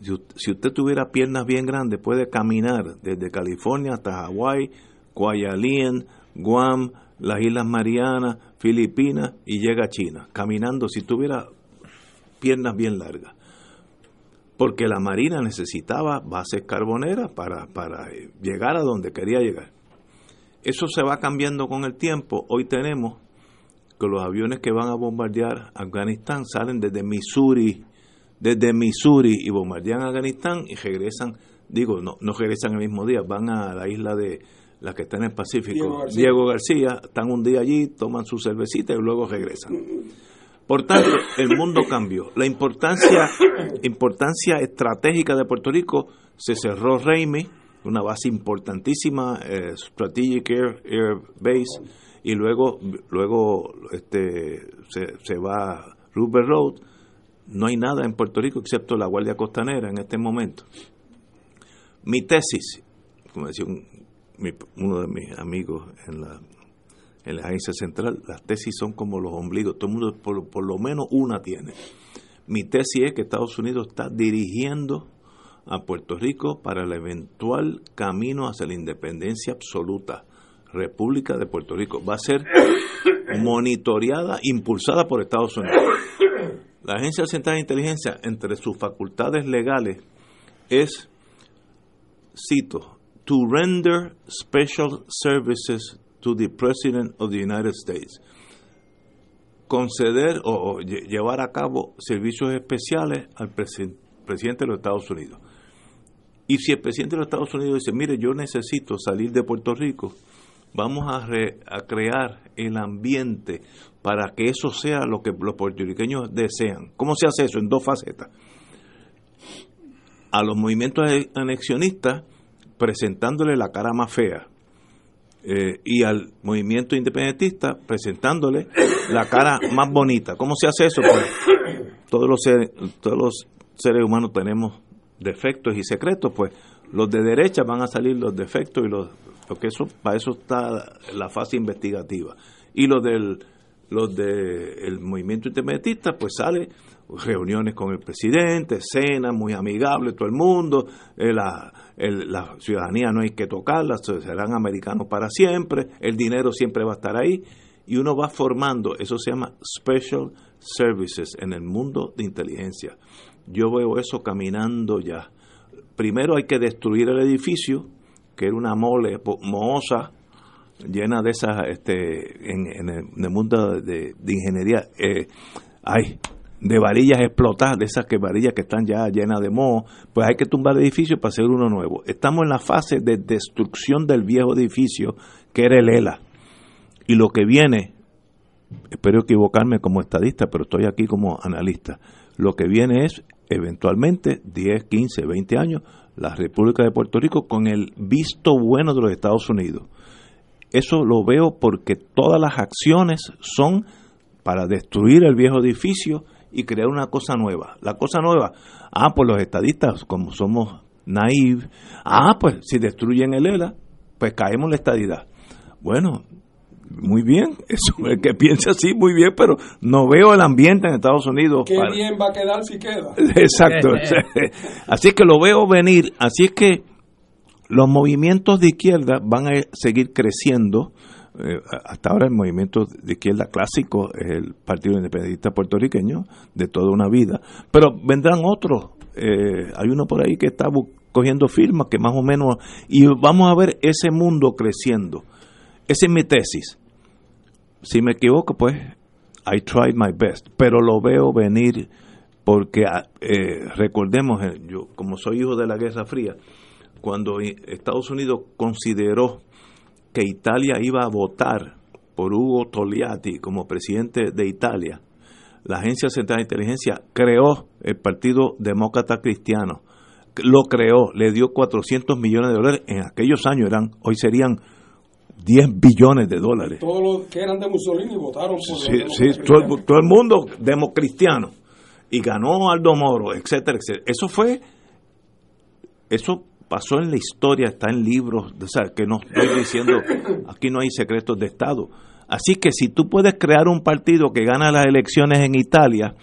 Si, usted tuviera piernas bien grandes, puede caminar desde California hasta Hawái, Kwajalein, Guam, las Islas Marianas, Filipinas y llega a China, caminando si tuviera piernas bien largas. Porque la Marina necesitaba bases carboneras para, para eh, llegar a donde quería llegar. Eso se va cambiando con el tiempo. Hoy tenemos que los aviones que van a bombardear Afganistán salen desde Missouri, desde Missouri y bombardean Afganistán y regresan, digo, no, no regresan el mismo día, van a la isla de la que está en el Pacífico, Diego García. Diego García, están un día allí, toman su cervecita y luego regresan. Por tanto, el mundo cambió. La importancia, importancia estratégica de Puerto Rico se cerró Raimi, una base importantísima, eh, Strategic Air, Air Base, y luego, luego este, se, se va a Rupert Road. No hay nada en Puerto Rico excepto la Guardia Costanera en este momento. Mi tesis, como decía un- mi- uno de mis amigos en la, en la agencia central, las tesis son como los ombligos, todo el mundo por, por lo menos una tiene. Mi tesis es que Estados Unidos está dirigiendo a Puerto Rico para el eventual camino hacia la independencia absoluta. República de Puerto Rico va a ser monitoreada, impulsada por Estados Unidos. La Agencia Central de Inteligencia, entre sus facultades legales, es, cito, to render special services to the President of the United States. Conceder o, o lle- llevar a cabo servicios especiales al presi- presidente de los Estados Unidos. Y si el presidente de los Estados Unidos dice, mire, yo necesito salir de Puerto Rico, vamos a crear el ambiente para que eso sea lo que los puertorriqueños desean. ¿Cómo se hace eso? En dos facetas. a los movimientos anexionistas presentándole la cara más fea eh, y al movimiento independentista presentándole la cara más bonita. ¿Cómo se hace eso? Pues todos los seres, todos los seres humanos tenemos defectos y secretos, pues los de derecha van a salir los defectos y los porque eso para eso está la fase investigativa y los del los del movimiento independentista pues sale reuniones con el presidente, cenas muy amigables, todo el mundo, eh, la, la ciudadanía no hay que tocarla, serán americanos para siempre, el dinero siempre va a estar ahí, y uno va formando, eso se llama Special Services en el mundo de inteligencia. Yo veo eso caminando ya. Primero hay que destruir el edificio, que era una mole mohosa, llena de esas, este, en, el, mundo de, ingeniería, eh, hay de varillas explotadas, de esas que varillas que están ya llenas de moho, pues hay que tumbar el edificio para hacer uno nuevo. Estamos en la fase de destrucción del viejo edificio que era el ELA. Y lo que viene, espero equivocarme como estadista, pero estoy aquí como analista, lo que viene es eventualmente 10, 15, 20 años la República de Puerto Rico con el visto bueno de los Estados Unidos. Eso lo veo porque todas las acciones son para destruir el viejo edificio y crear una cosa nueva. La cosa nueva, ah, pues los estadistas, como somos naive, ah, pues si destruyen el ELA, pues caemos en la estadidad. Bueno, muy bien, eso el que piensa así, muy bien, pero no veo el ambiente en Estados Unidos. Qué bien va a quedar si queda. Exacto. así es que lo veo venir, así es que los movimientos de izquierda van a seguir creciendo eh, hasta ahora el movimiento de izquierda clásico es el Partido Independentista Puertorriqueño de toda una vida, pero vendrán otros. Eh, hay uno por ahí que está cogiendo firmas que más o menos y vamos a ver ese mundo creciendo. Esa es mi tesis. Si me equivoco, pues I tried my best, pero lo veo venir porque ah, eh, recordemos, yo como soy hijo de la Guerra Fría, cuando Estados Unidos consideró que Italia iba a votar por Hugo Togliatti como presidente de Italia, la Agencia Central de Inteligencia creó el Partido Demócrata Cristiano. Lo creó, le dio 400 millones de dólares. En aquellos años eran, hoy serían 10 billones de dólares. Todos los que eran de Mussolini votaron por Sí, sí todo, todo, el mundo democristiano. Y ganó Aldo Moro, etcétera, etcétera. Eso fue, eso pasó en la historia, está en libros, o sea, que no estoy diciendo, aquí no hay secretos de Estado. Así que si tú puedes crear un partido que gana las elecciones en Italia,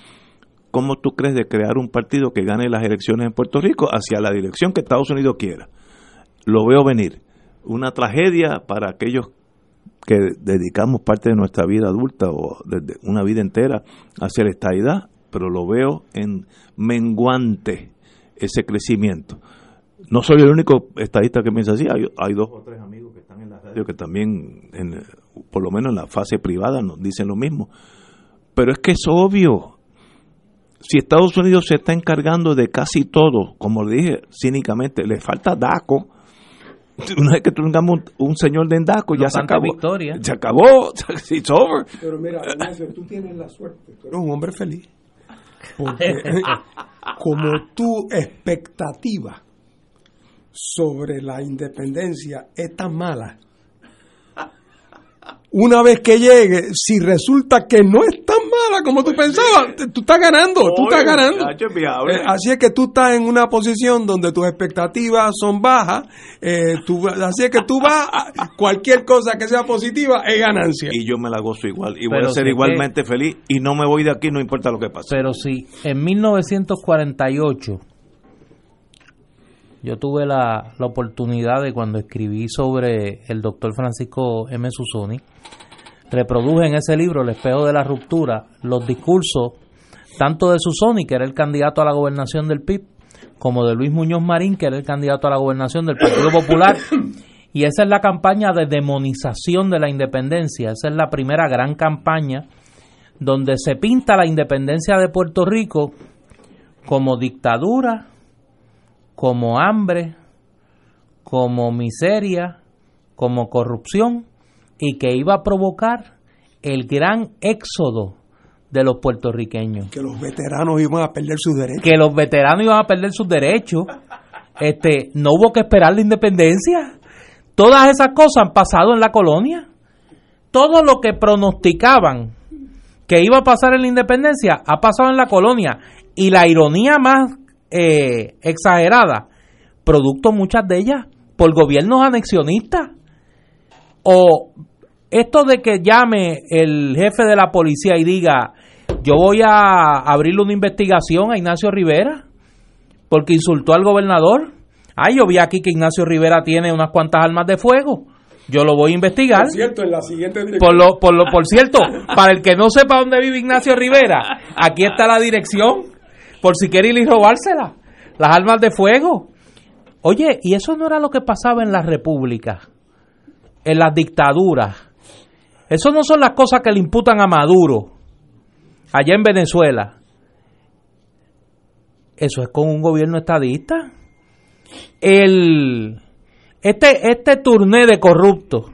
¿cómo tú crees de crear un partido que gane las elecciones en Puerto Rico hacia la dirección que Estados Unidos quiera? Lo veo venir. Una tragedia para aquellos que dedicamos parte de nuestra vida adulta o desde una vida entera hacia la estadidad, pero lo veo en menguante ese crecimiento no soy el único estadista que piensa así, hay, dos o tres amigos que están en la radio que también, en, por lo menos en la fase privada, nos dicen lo mismo. Pero es que es obvio, si Estados Unidos se está encargando de casi todo, como le dije cínicamente, le falta DACO, una vez que tengamos un, señor de DACO, ya se acabó. Victoria. Se acabó, it's over. Pero mira, tú tienes la suerte, tú eres un hombre feliz. Porque como tu expectativa sobre la independencia es tan mala. Una vez que llegue, si resulta que no es tan mala como tú pensabas, tú estás ganando, tú estás ganando. Eh, así es que tú estás en una posición donde tus expectativas son bajas, eh, así es que tú vas, a, cualquier cosa que sea positiva es ganancia. Y yo me la gozo igual, y voy a ser igualmente feliz, y no me voy de aquí, no importa lo que pase. Pero si en 1948 yo tuve la, la, oportunidad de cuando escribí sobre el doctor Francisco M. Susoni, reproduje en ese libro, El espejo de la ruptura, los discursos tanto de Susoni, que era el candidato a la gobernación del PIB, como de Luis Muñoz Marín, que era el candidato a la gobernación del Partido Popular. Y esa es la campaña de demonización de la independencia. Esa es la primera gran campaña donde se pinta la independencia de Puerto Rico como dictadura, como hambre, como miseria, como corrupción y que iba a provocar el gran éxodo de los puertorriqueños. Que los veteranos iban a perder sus derechos. Que los veteranos iban a perder sus derechos. Este, no hubo que esperar la independencia. Todas esas cosas han pasado en la colonia. Todo lo que pronosticaban que iba a pasar en la independencia ha pasado en la colonia. Y la ironía más eh, exagerada, producto muchas de ellas por gobiernos anexionistas. O esto de que llame el jefe de la policía y diga, yo voy a abrirle una investigación a Ignacio Rivera porque insultó al gobernador. Ay, yo vi aquí que Ignacio Rivera tiene unas cuantas armas de fuego. Yo lo voy a investigar. Por cierto, en la siguiente Por lo, por lo, por cierto, para el que no sepa dónde vive Ignacio Rivera, aquí está la dirección, por si quiere ir y robársela. Las armas de fuego. Oye, y eso no era lo que pasaba en las repúblicas, en las dictaduras. Eso no son las cosas que le imputan a Maduro, allá en Venezuela. Eso es con un gobierno estadista. El, este, este turné de corruptos,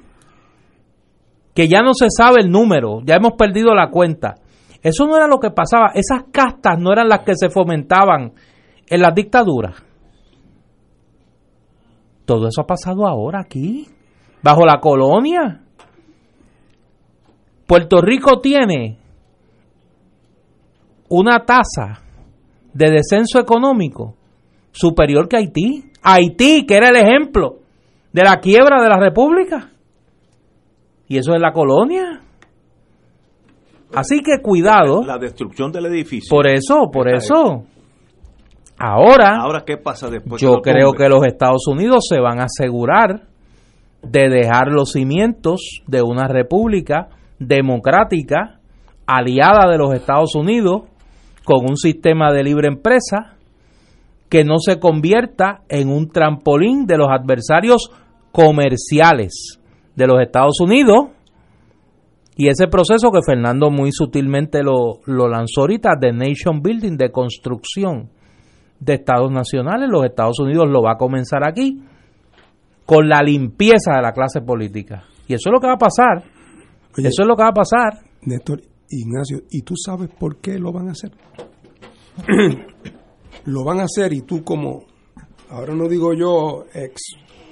que ya no se sabe el número, ya hemos perdido la cuenta. Eso no era lo que pasaba. Esas castas no eran las que se fomentaban en las dictaduras. Todo eso ha pasado ahora aquí, bajo la colonia. Puerto Rico tiene una tasa de descenso económico superior que Haití. Haití, que era el ejemplo de la quiebra de la República. Y eso es la colonia. Así que cuidado. La destrucción del edificio. Por eso, por eso. Ahora, Ahora, ¿qué pasa después? yo creo que los Estados Unidos se van a asegurar de dejar los cimientos de una república democrática aliada de los Estados Unidos con un sistema de libre empresa que no se convierta en un trampolín de los adversarios comerciales de los Estados Unidos y ese proceso que Fernando muy sutilmente lo, lo lanzó ahorita de nation building, de construcción de estados nacionales, los Estados Unidos lo va a comenzar aquí con la limpieza de la clase política. Y eso es lo que va a pasar. eso es lo que va a pasar. Néstor, Ignacio, ¿y tú sabes por qué lo van a hacer? lo van a hacer y tú como, ahora no digo yo ex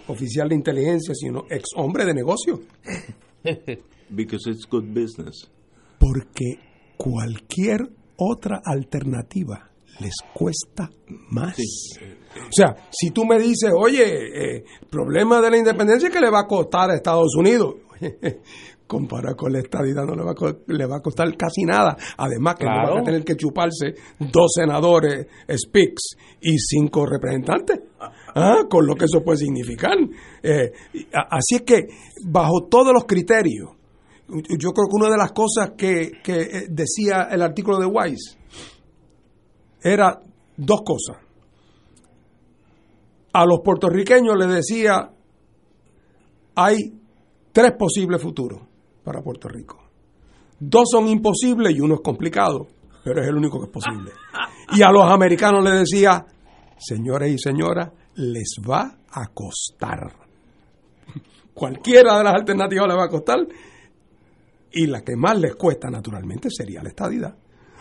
oficial de inteligencia, sino ex hombre de negocio. Because it's good business. Porque cualquier otra alternativa les cuesta más. O sea, si tú me dices, oye, eh, problema de la independencia que le va a costar a Estados Unidos, comparado con la estadidad no le va, a, co- le va a costar casi nada. Además que no van a tener que chuparse dos senadores speaks y cinco representantes. Ah, Con lo que eso puede significar. Eh, así es que, bajo todos los criterios, yo creo que una de las cosas que, que, eh, decía el artículo de Weiss era dos cosas. A los puertorriqueños les decía, hay tres posibles futuros para Puerto Rico. Dos son imposibles y uno es complicado, pero es el único que es posible. Y a los americanos les decía, señores y señoras, les va a costar. Cualquiera de las alternativas les va a costar y la que más les cuesta naturalmente sería la estadidad.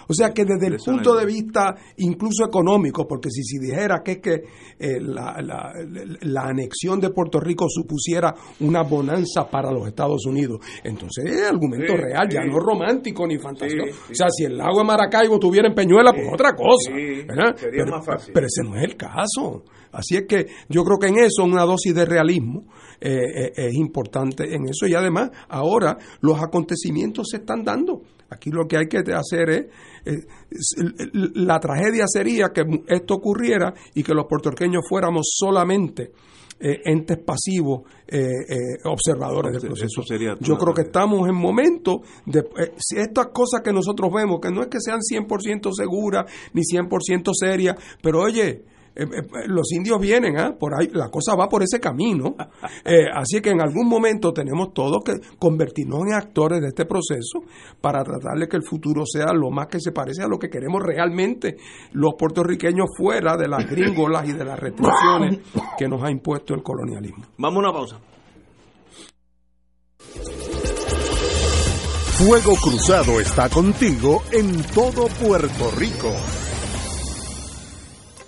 O sea que desde el punto de vista incluso económico, porque si se dijera que es que eh, la, la- la anexión de Puerto Rico supusiera una bonanza para los Estados Unidos, entonces es argumento Sí, real, ya no romántico ni fantástico. Sí. O sea, si el lago de Maracaibo tuviera en Peñuela, pues otra cosa. sería pero, más fácil. pero ese no es el caso. Así es que yo creo que en eso una dosis de realismo eh, eh, es importante en eso y además ahora los acontecimientos se están dando. Aquí lo que hay que hacer es, eh, la tragedia sería que esto ocurriera y que los puertorriqueños fuéramos solamente eh, entes pasivos, eh, observadores del Eso proceso. sería Yo creo que estamos en momentos de si estas cosas que nosotros vemos, que no es que sean 100% seguras ni 100% serias, pero oye, eh, eh, los indios vienen, ¿ah? por ahí, la cosa va por ese camino. Eh, así que en algún momento tenemos todos que convertirnos en actores de este proceso para tratar de que el futuro sea lo más que se parece a lo que queremos realmente los puertorriqueños fuera de las gringolas y de las restricciones que nos ha impuesto el colonialismo. Vamos a una pausa. Fuego Cruzado está contigo en todo Puerto Rico.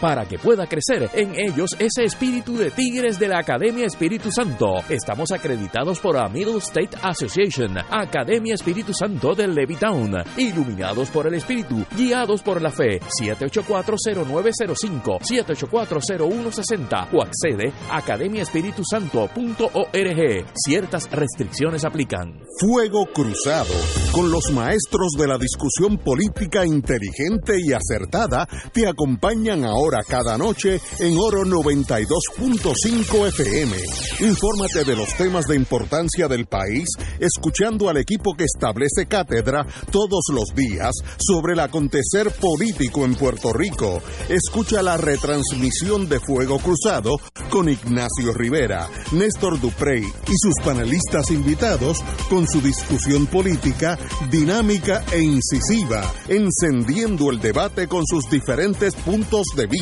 para que pueda crecer en ellos ese espíritu de tigres de la Academia Espíritu Santo. Estamos acreditados por la Middle State Association, Academia Espíritu Santo de Levittown, iluminados por el Espíritu, guiados por la fe. 7840905, 7840160 o accede a academiaespiritusanto.org. Ciertas restricciones aplican. Fuego Cruzado, con los maestros de la discusión política inteligente y acertada, te acompañan ahora cada noche en Oro 92.5 FM. Infórmate de los temas de importancia del país, escuchando al equipo que establece cátedra todos los días sobre el acontecer político en Puerto Rico. Escucha la retransmisión de Fuego Cruzado con Ignacio Rivera, Néstor Duprey y sus panelistas invitados con su discusión política dinámica e incisiva, encendiendo el debate con sus diferentes puntos de vista.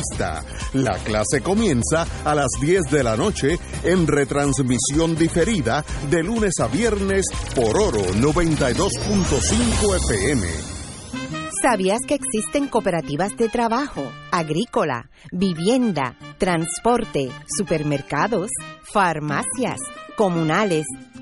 La clase comienza a las 10 de la noche en retransmisión diferida de lunes a viernes por Oro 92.5 FM. ¿Sabías que existen cooperativas de trabajo, agrícola, vivienda, transporte, supermercados, farmacias, comunales,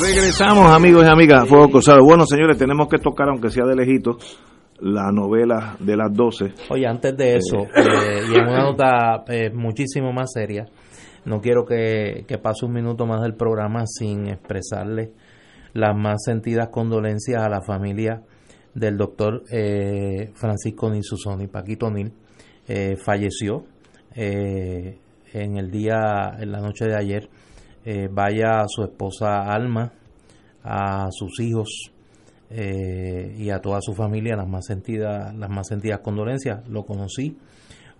Regresamos, amigos y amigas, Fuego Cruzado. Bueno, señores, tenemos que tocar, aunque sea de lejito, la novela de las 12. Oye, antes de eso, eh, y en una nota eh, muchísimo más seria, no quiero que, que pase un minuto más del programa sin expresarle las más sentidas condolencias a la familia del doctor eh, Francisco Nil Susoni, Paquito Nil, eh, falleció eh, en el día, en la noche de ayer. Eh, vaya a su esposa Alma, a sus hijos eh, y a toda su familia las más sentidas, las más sentidas condolencias. Lo conocí,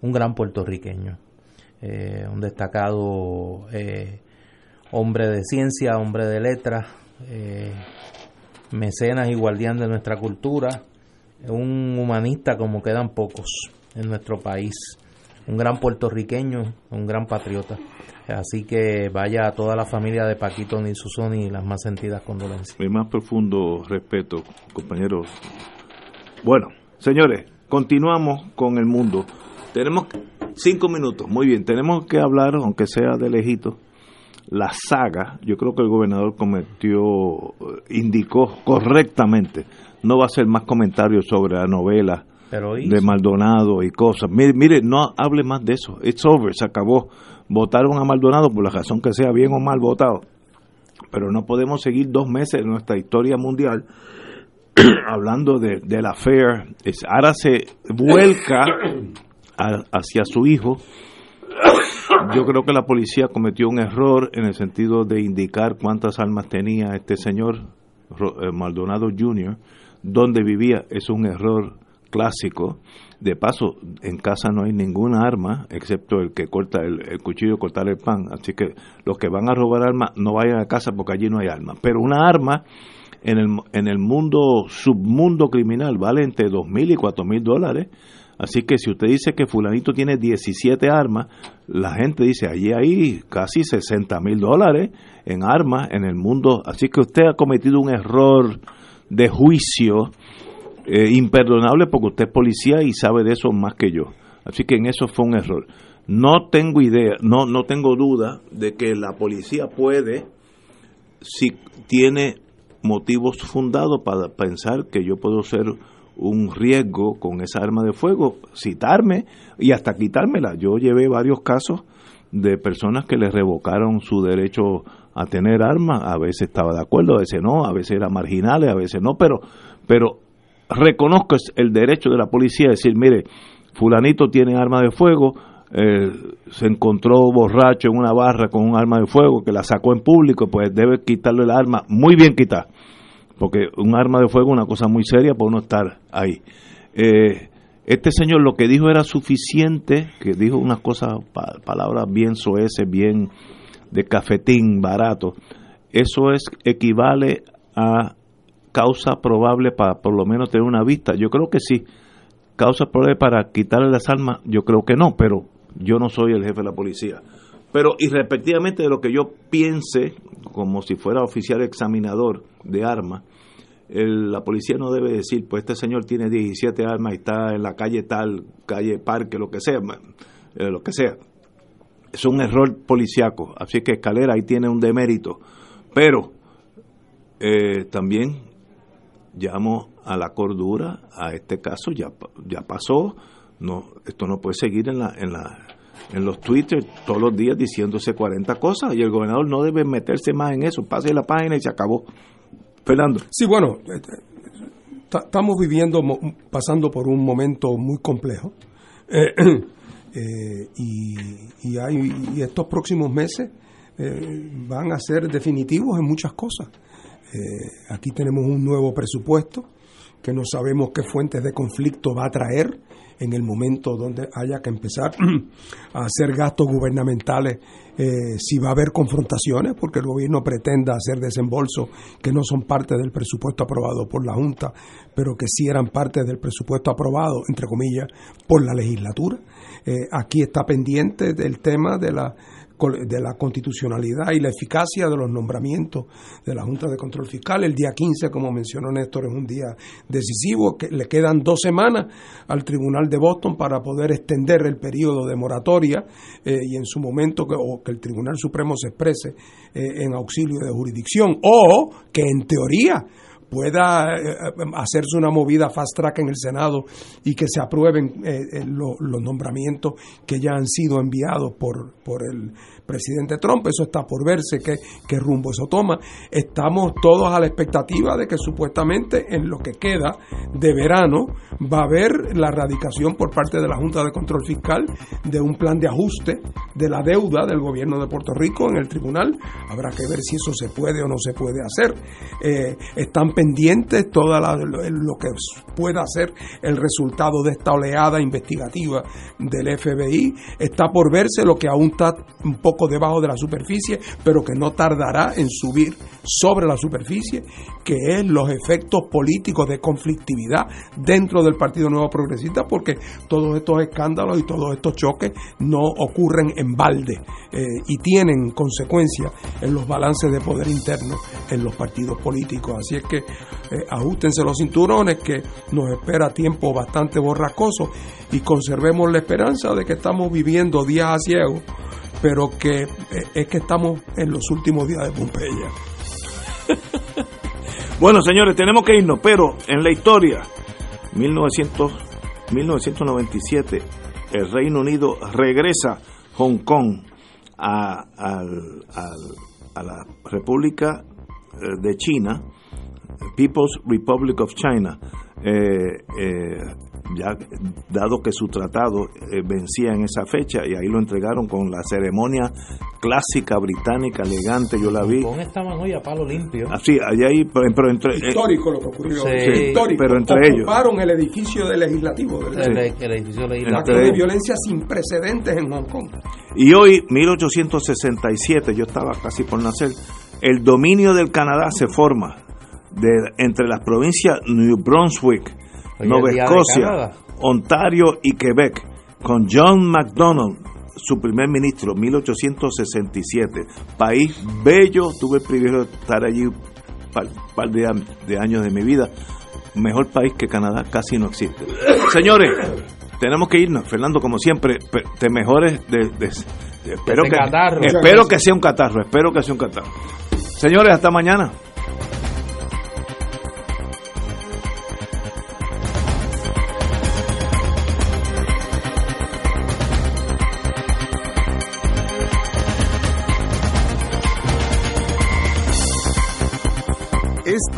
un gran puertorriqueño, eh, un destacado hombre de ciencia, hombre de letras, mecenas y guardián de nuestra cultura, un humanista como quedan pocos en nuestro país, un gran puertorriqueño, un gran patriota. Así que vaya a toda la familia de Paquito Nilsusoni y las más sentidas condolencias. Mi más profundo respeto, compañeros. Bueno, señores, continuamos con el mundo. Tenemos cinco minutos, muy bien, tenemos que hablar, aunque sea de lejito, la saga, yo creo que el gobernador cometió, eh, indicó correctamente, no va a hacer más comentarios sobre la novela De Maldonado y cosas. Mire, mire, no hable más de eso, it's over, se acabó. Votaron a Maldonado por la razón que sea, bien o mal votado. Pero no podemos seguir dos meses en nuestra historia mundial hablando de, de la FAIR. Es, ahora se vuelca a- hacia su hijo. Yo creo que la policía cometió un error en el sentido de indicar cuántas armas tenía este señor eh, Maldonado Jr., dónde vivía. Es un error clásico. De paso, en casa no hay ninguna arma, excepto el que corta el, cuchillo cortar el pan. Así que los que van a robar armas no vayan a casa porque allí no hay armas. Pero una arma en el, en el mundo, submundo criminal, vale entre dos mil y cuatro mil dólares. Así que si usted dice que fulanito tiene 17 armas, la gente dice, allí hay casi 60 mil dólares en armas en el mundo. Así que usted ha cometido un error de juicio eh, imperdonable porque usted es policía y sabe de eso más que yo. Así que en eso fue un error. No tengo idea, no, no tengo duda de que la policía puede, si tiene motivos fundados para pensar que yo puedo ser un riesgo con esa arma de fuego, citarme y hasta quitármela. Yo llevé varios casos de personas que le revocaron su derecho a tener armas, a veces estaba de acuerdo, a veces no, a veces era marginales, a veces no, pero, pero reconozco el derecho de la policía a decir, mire, fulanito tiene arma de fuego, eh, se encontró borracho en una barra con un arma de fuego que la sacó en público, pues debe quitarle el arma, muy bien quitar, porque un arma de fuego es una cosa muy seria para uno estar ahí. Eh, este señor lo que dijo era suficiente, que dijo unas cosas, palabras bien soeces, bien de cafetín barato. Eso es equivale a causa probable para por lo menos tener una vista. Yo creo que sí. Causa probable para quitarle las armas, yo creo que no, pero yo no soy el jefe de la policía. Pero irrespectivamente de lo que yo piense, como si fuera oficial examinador de armas, la policía no debe decir, pues este señor tiene 17 armas y está en la calle tal, calle parque, lo que sea, eh, lo que sea. Es un error policiaco, así que Escalera ahí tiene un demérito. Pero eh, también llamo a la cordura a este caso, ya, ya pasó, no, esto no puede seguir en la, en la en los Twitter todos los días diciéndose 40 cosas y el gobernador no debe meterse más en eso, pase la página y se acabó. Fernando. Sí, bueno, este, estamos viviendo, pasando por un momento muy complejo. Eh, eh, y, hay, y estos próximos meses eh, van a ser definitivos en muchas cosas. Aquí tenemos un nuevo presupuesto que no sabemos qué fuentes de conflicto va a traer en el momento donde haya que empezar a hacer gastos gubernamentales, eh, si va a haber confrontaciones, porque el gobierno pretenda hacer desembolsos que no son parte del presupuesto aprobado por la Junta, pero que sí eran parte del presupuesto aprobado, entre comillas, por la legislatura. Eh, aquí está pendiente del tema de la de la constitucionalidad y la eficacia de los nombramientos de la Junta de Control Fiscal. El día 15, como mencionó Néstor, es un día decisivo, que le quedan dos semanas al Tribunal de Boston para poder extender el periodo de moratoria eh, y en su momento que, o que el Tribunal Supremo se exprese eh, en auxilio de jurisdicción o que en teoría pueda eh, hacerse una movida fast track en el Senado y que se aprueben los, los nombramientos que ya han sido enviados por, por el presidente Trump. Eso está por verse qué, qué rumbo eso toma. Estamos todos a la expectativa de que supuestamente en lo que queda de verano va a haber la radicación por parte de la Junta de Control Fiscal de un plan de ajuste de la deuda del gobierno de Puerto Rico en el tribunal. Habrá que ver si eso se puede o no se puede hacer. Eh, están pendientes todo lo que pueda ser el resultado de esta oleada investigativa del FBI. Está por verse lo que aún está un poco debajo de la superficie, pero que no tardará en subir sobre la superficie, que es los efectos políticos de conflictividad dentro del Partido Nuevo Progresista, porque todos estos escándalos y todos estos choques no ocurren en balde eh, y tienen consecuencias en los balances de poder interno en los partidos políticos. Así es que eh, ajustense los cinturones, que nos espera tiempo bastante borrascoso y conservemos la esperanza de que estamos viviendo días a ciego pero que eh, es que estamos en los últimos días de Pompeya. bueno, señores, tenemos que irnos, pero en la historia, 1900, 1997, el Reino Unido regresa Hong Kong a, la República eh, de China, People's Republic of China. Eh, eh, ya dado que su tratado eh, vencía en esa fecha y ahí lo entregaron con la ceremonia clásica británica elegante yo la vi. estaban hoy a palo limpio. Así allá ahí pero, entre histórico lo que ocurrió histórico. pero entre ellos. Ocuparon el edificio del legislativo el, edificio legislativo de violencia sin precedentes en Hong Kong. Y hoy 1867 yo estaba casi por nacer el dominio del Canadá se forma de, entre las provincias New Brunswick, Hoy Nueva Escocia. Ontario y Quebec, con John MacDonald, su primer ministro, 1867. País bello, tuve el privilegio de estar allí un par, par de, de años de mi vida. Mejor país que Canadá casi no existe. Señores, tenemos que irnos. Fernando, como siempre, te mejores de, de- de- espero que catarro. espero que sea un catarro, espero que sea un catarro. Señores, hasta mañana.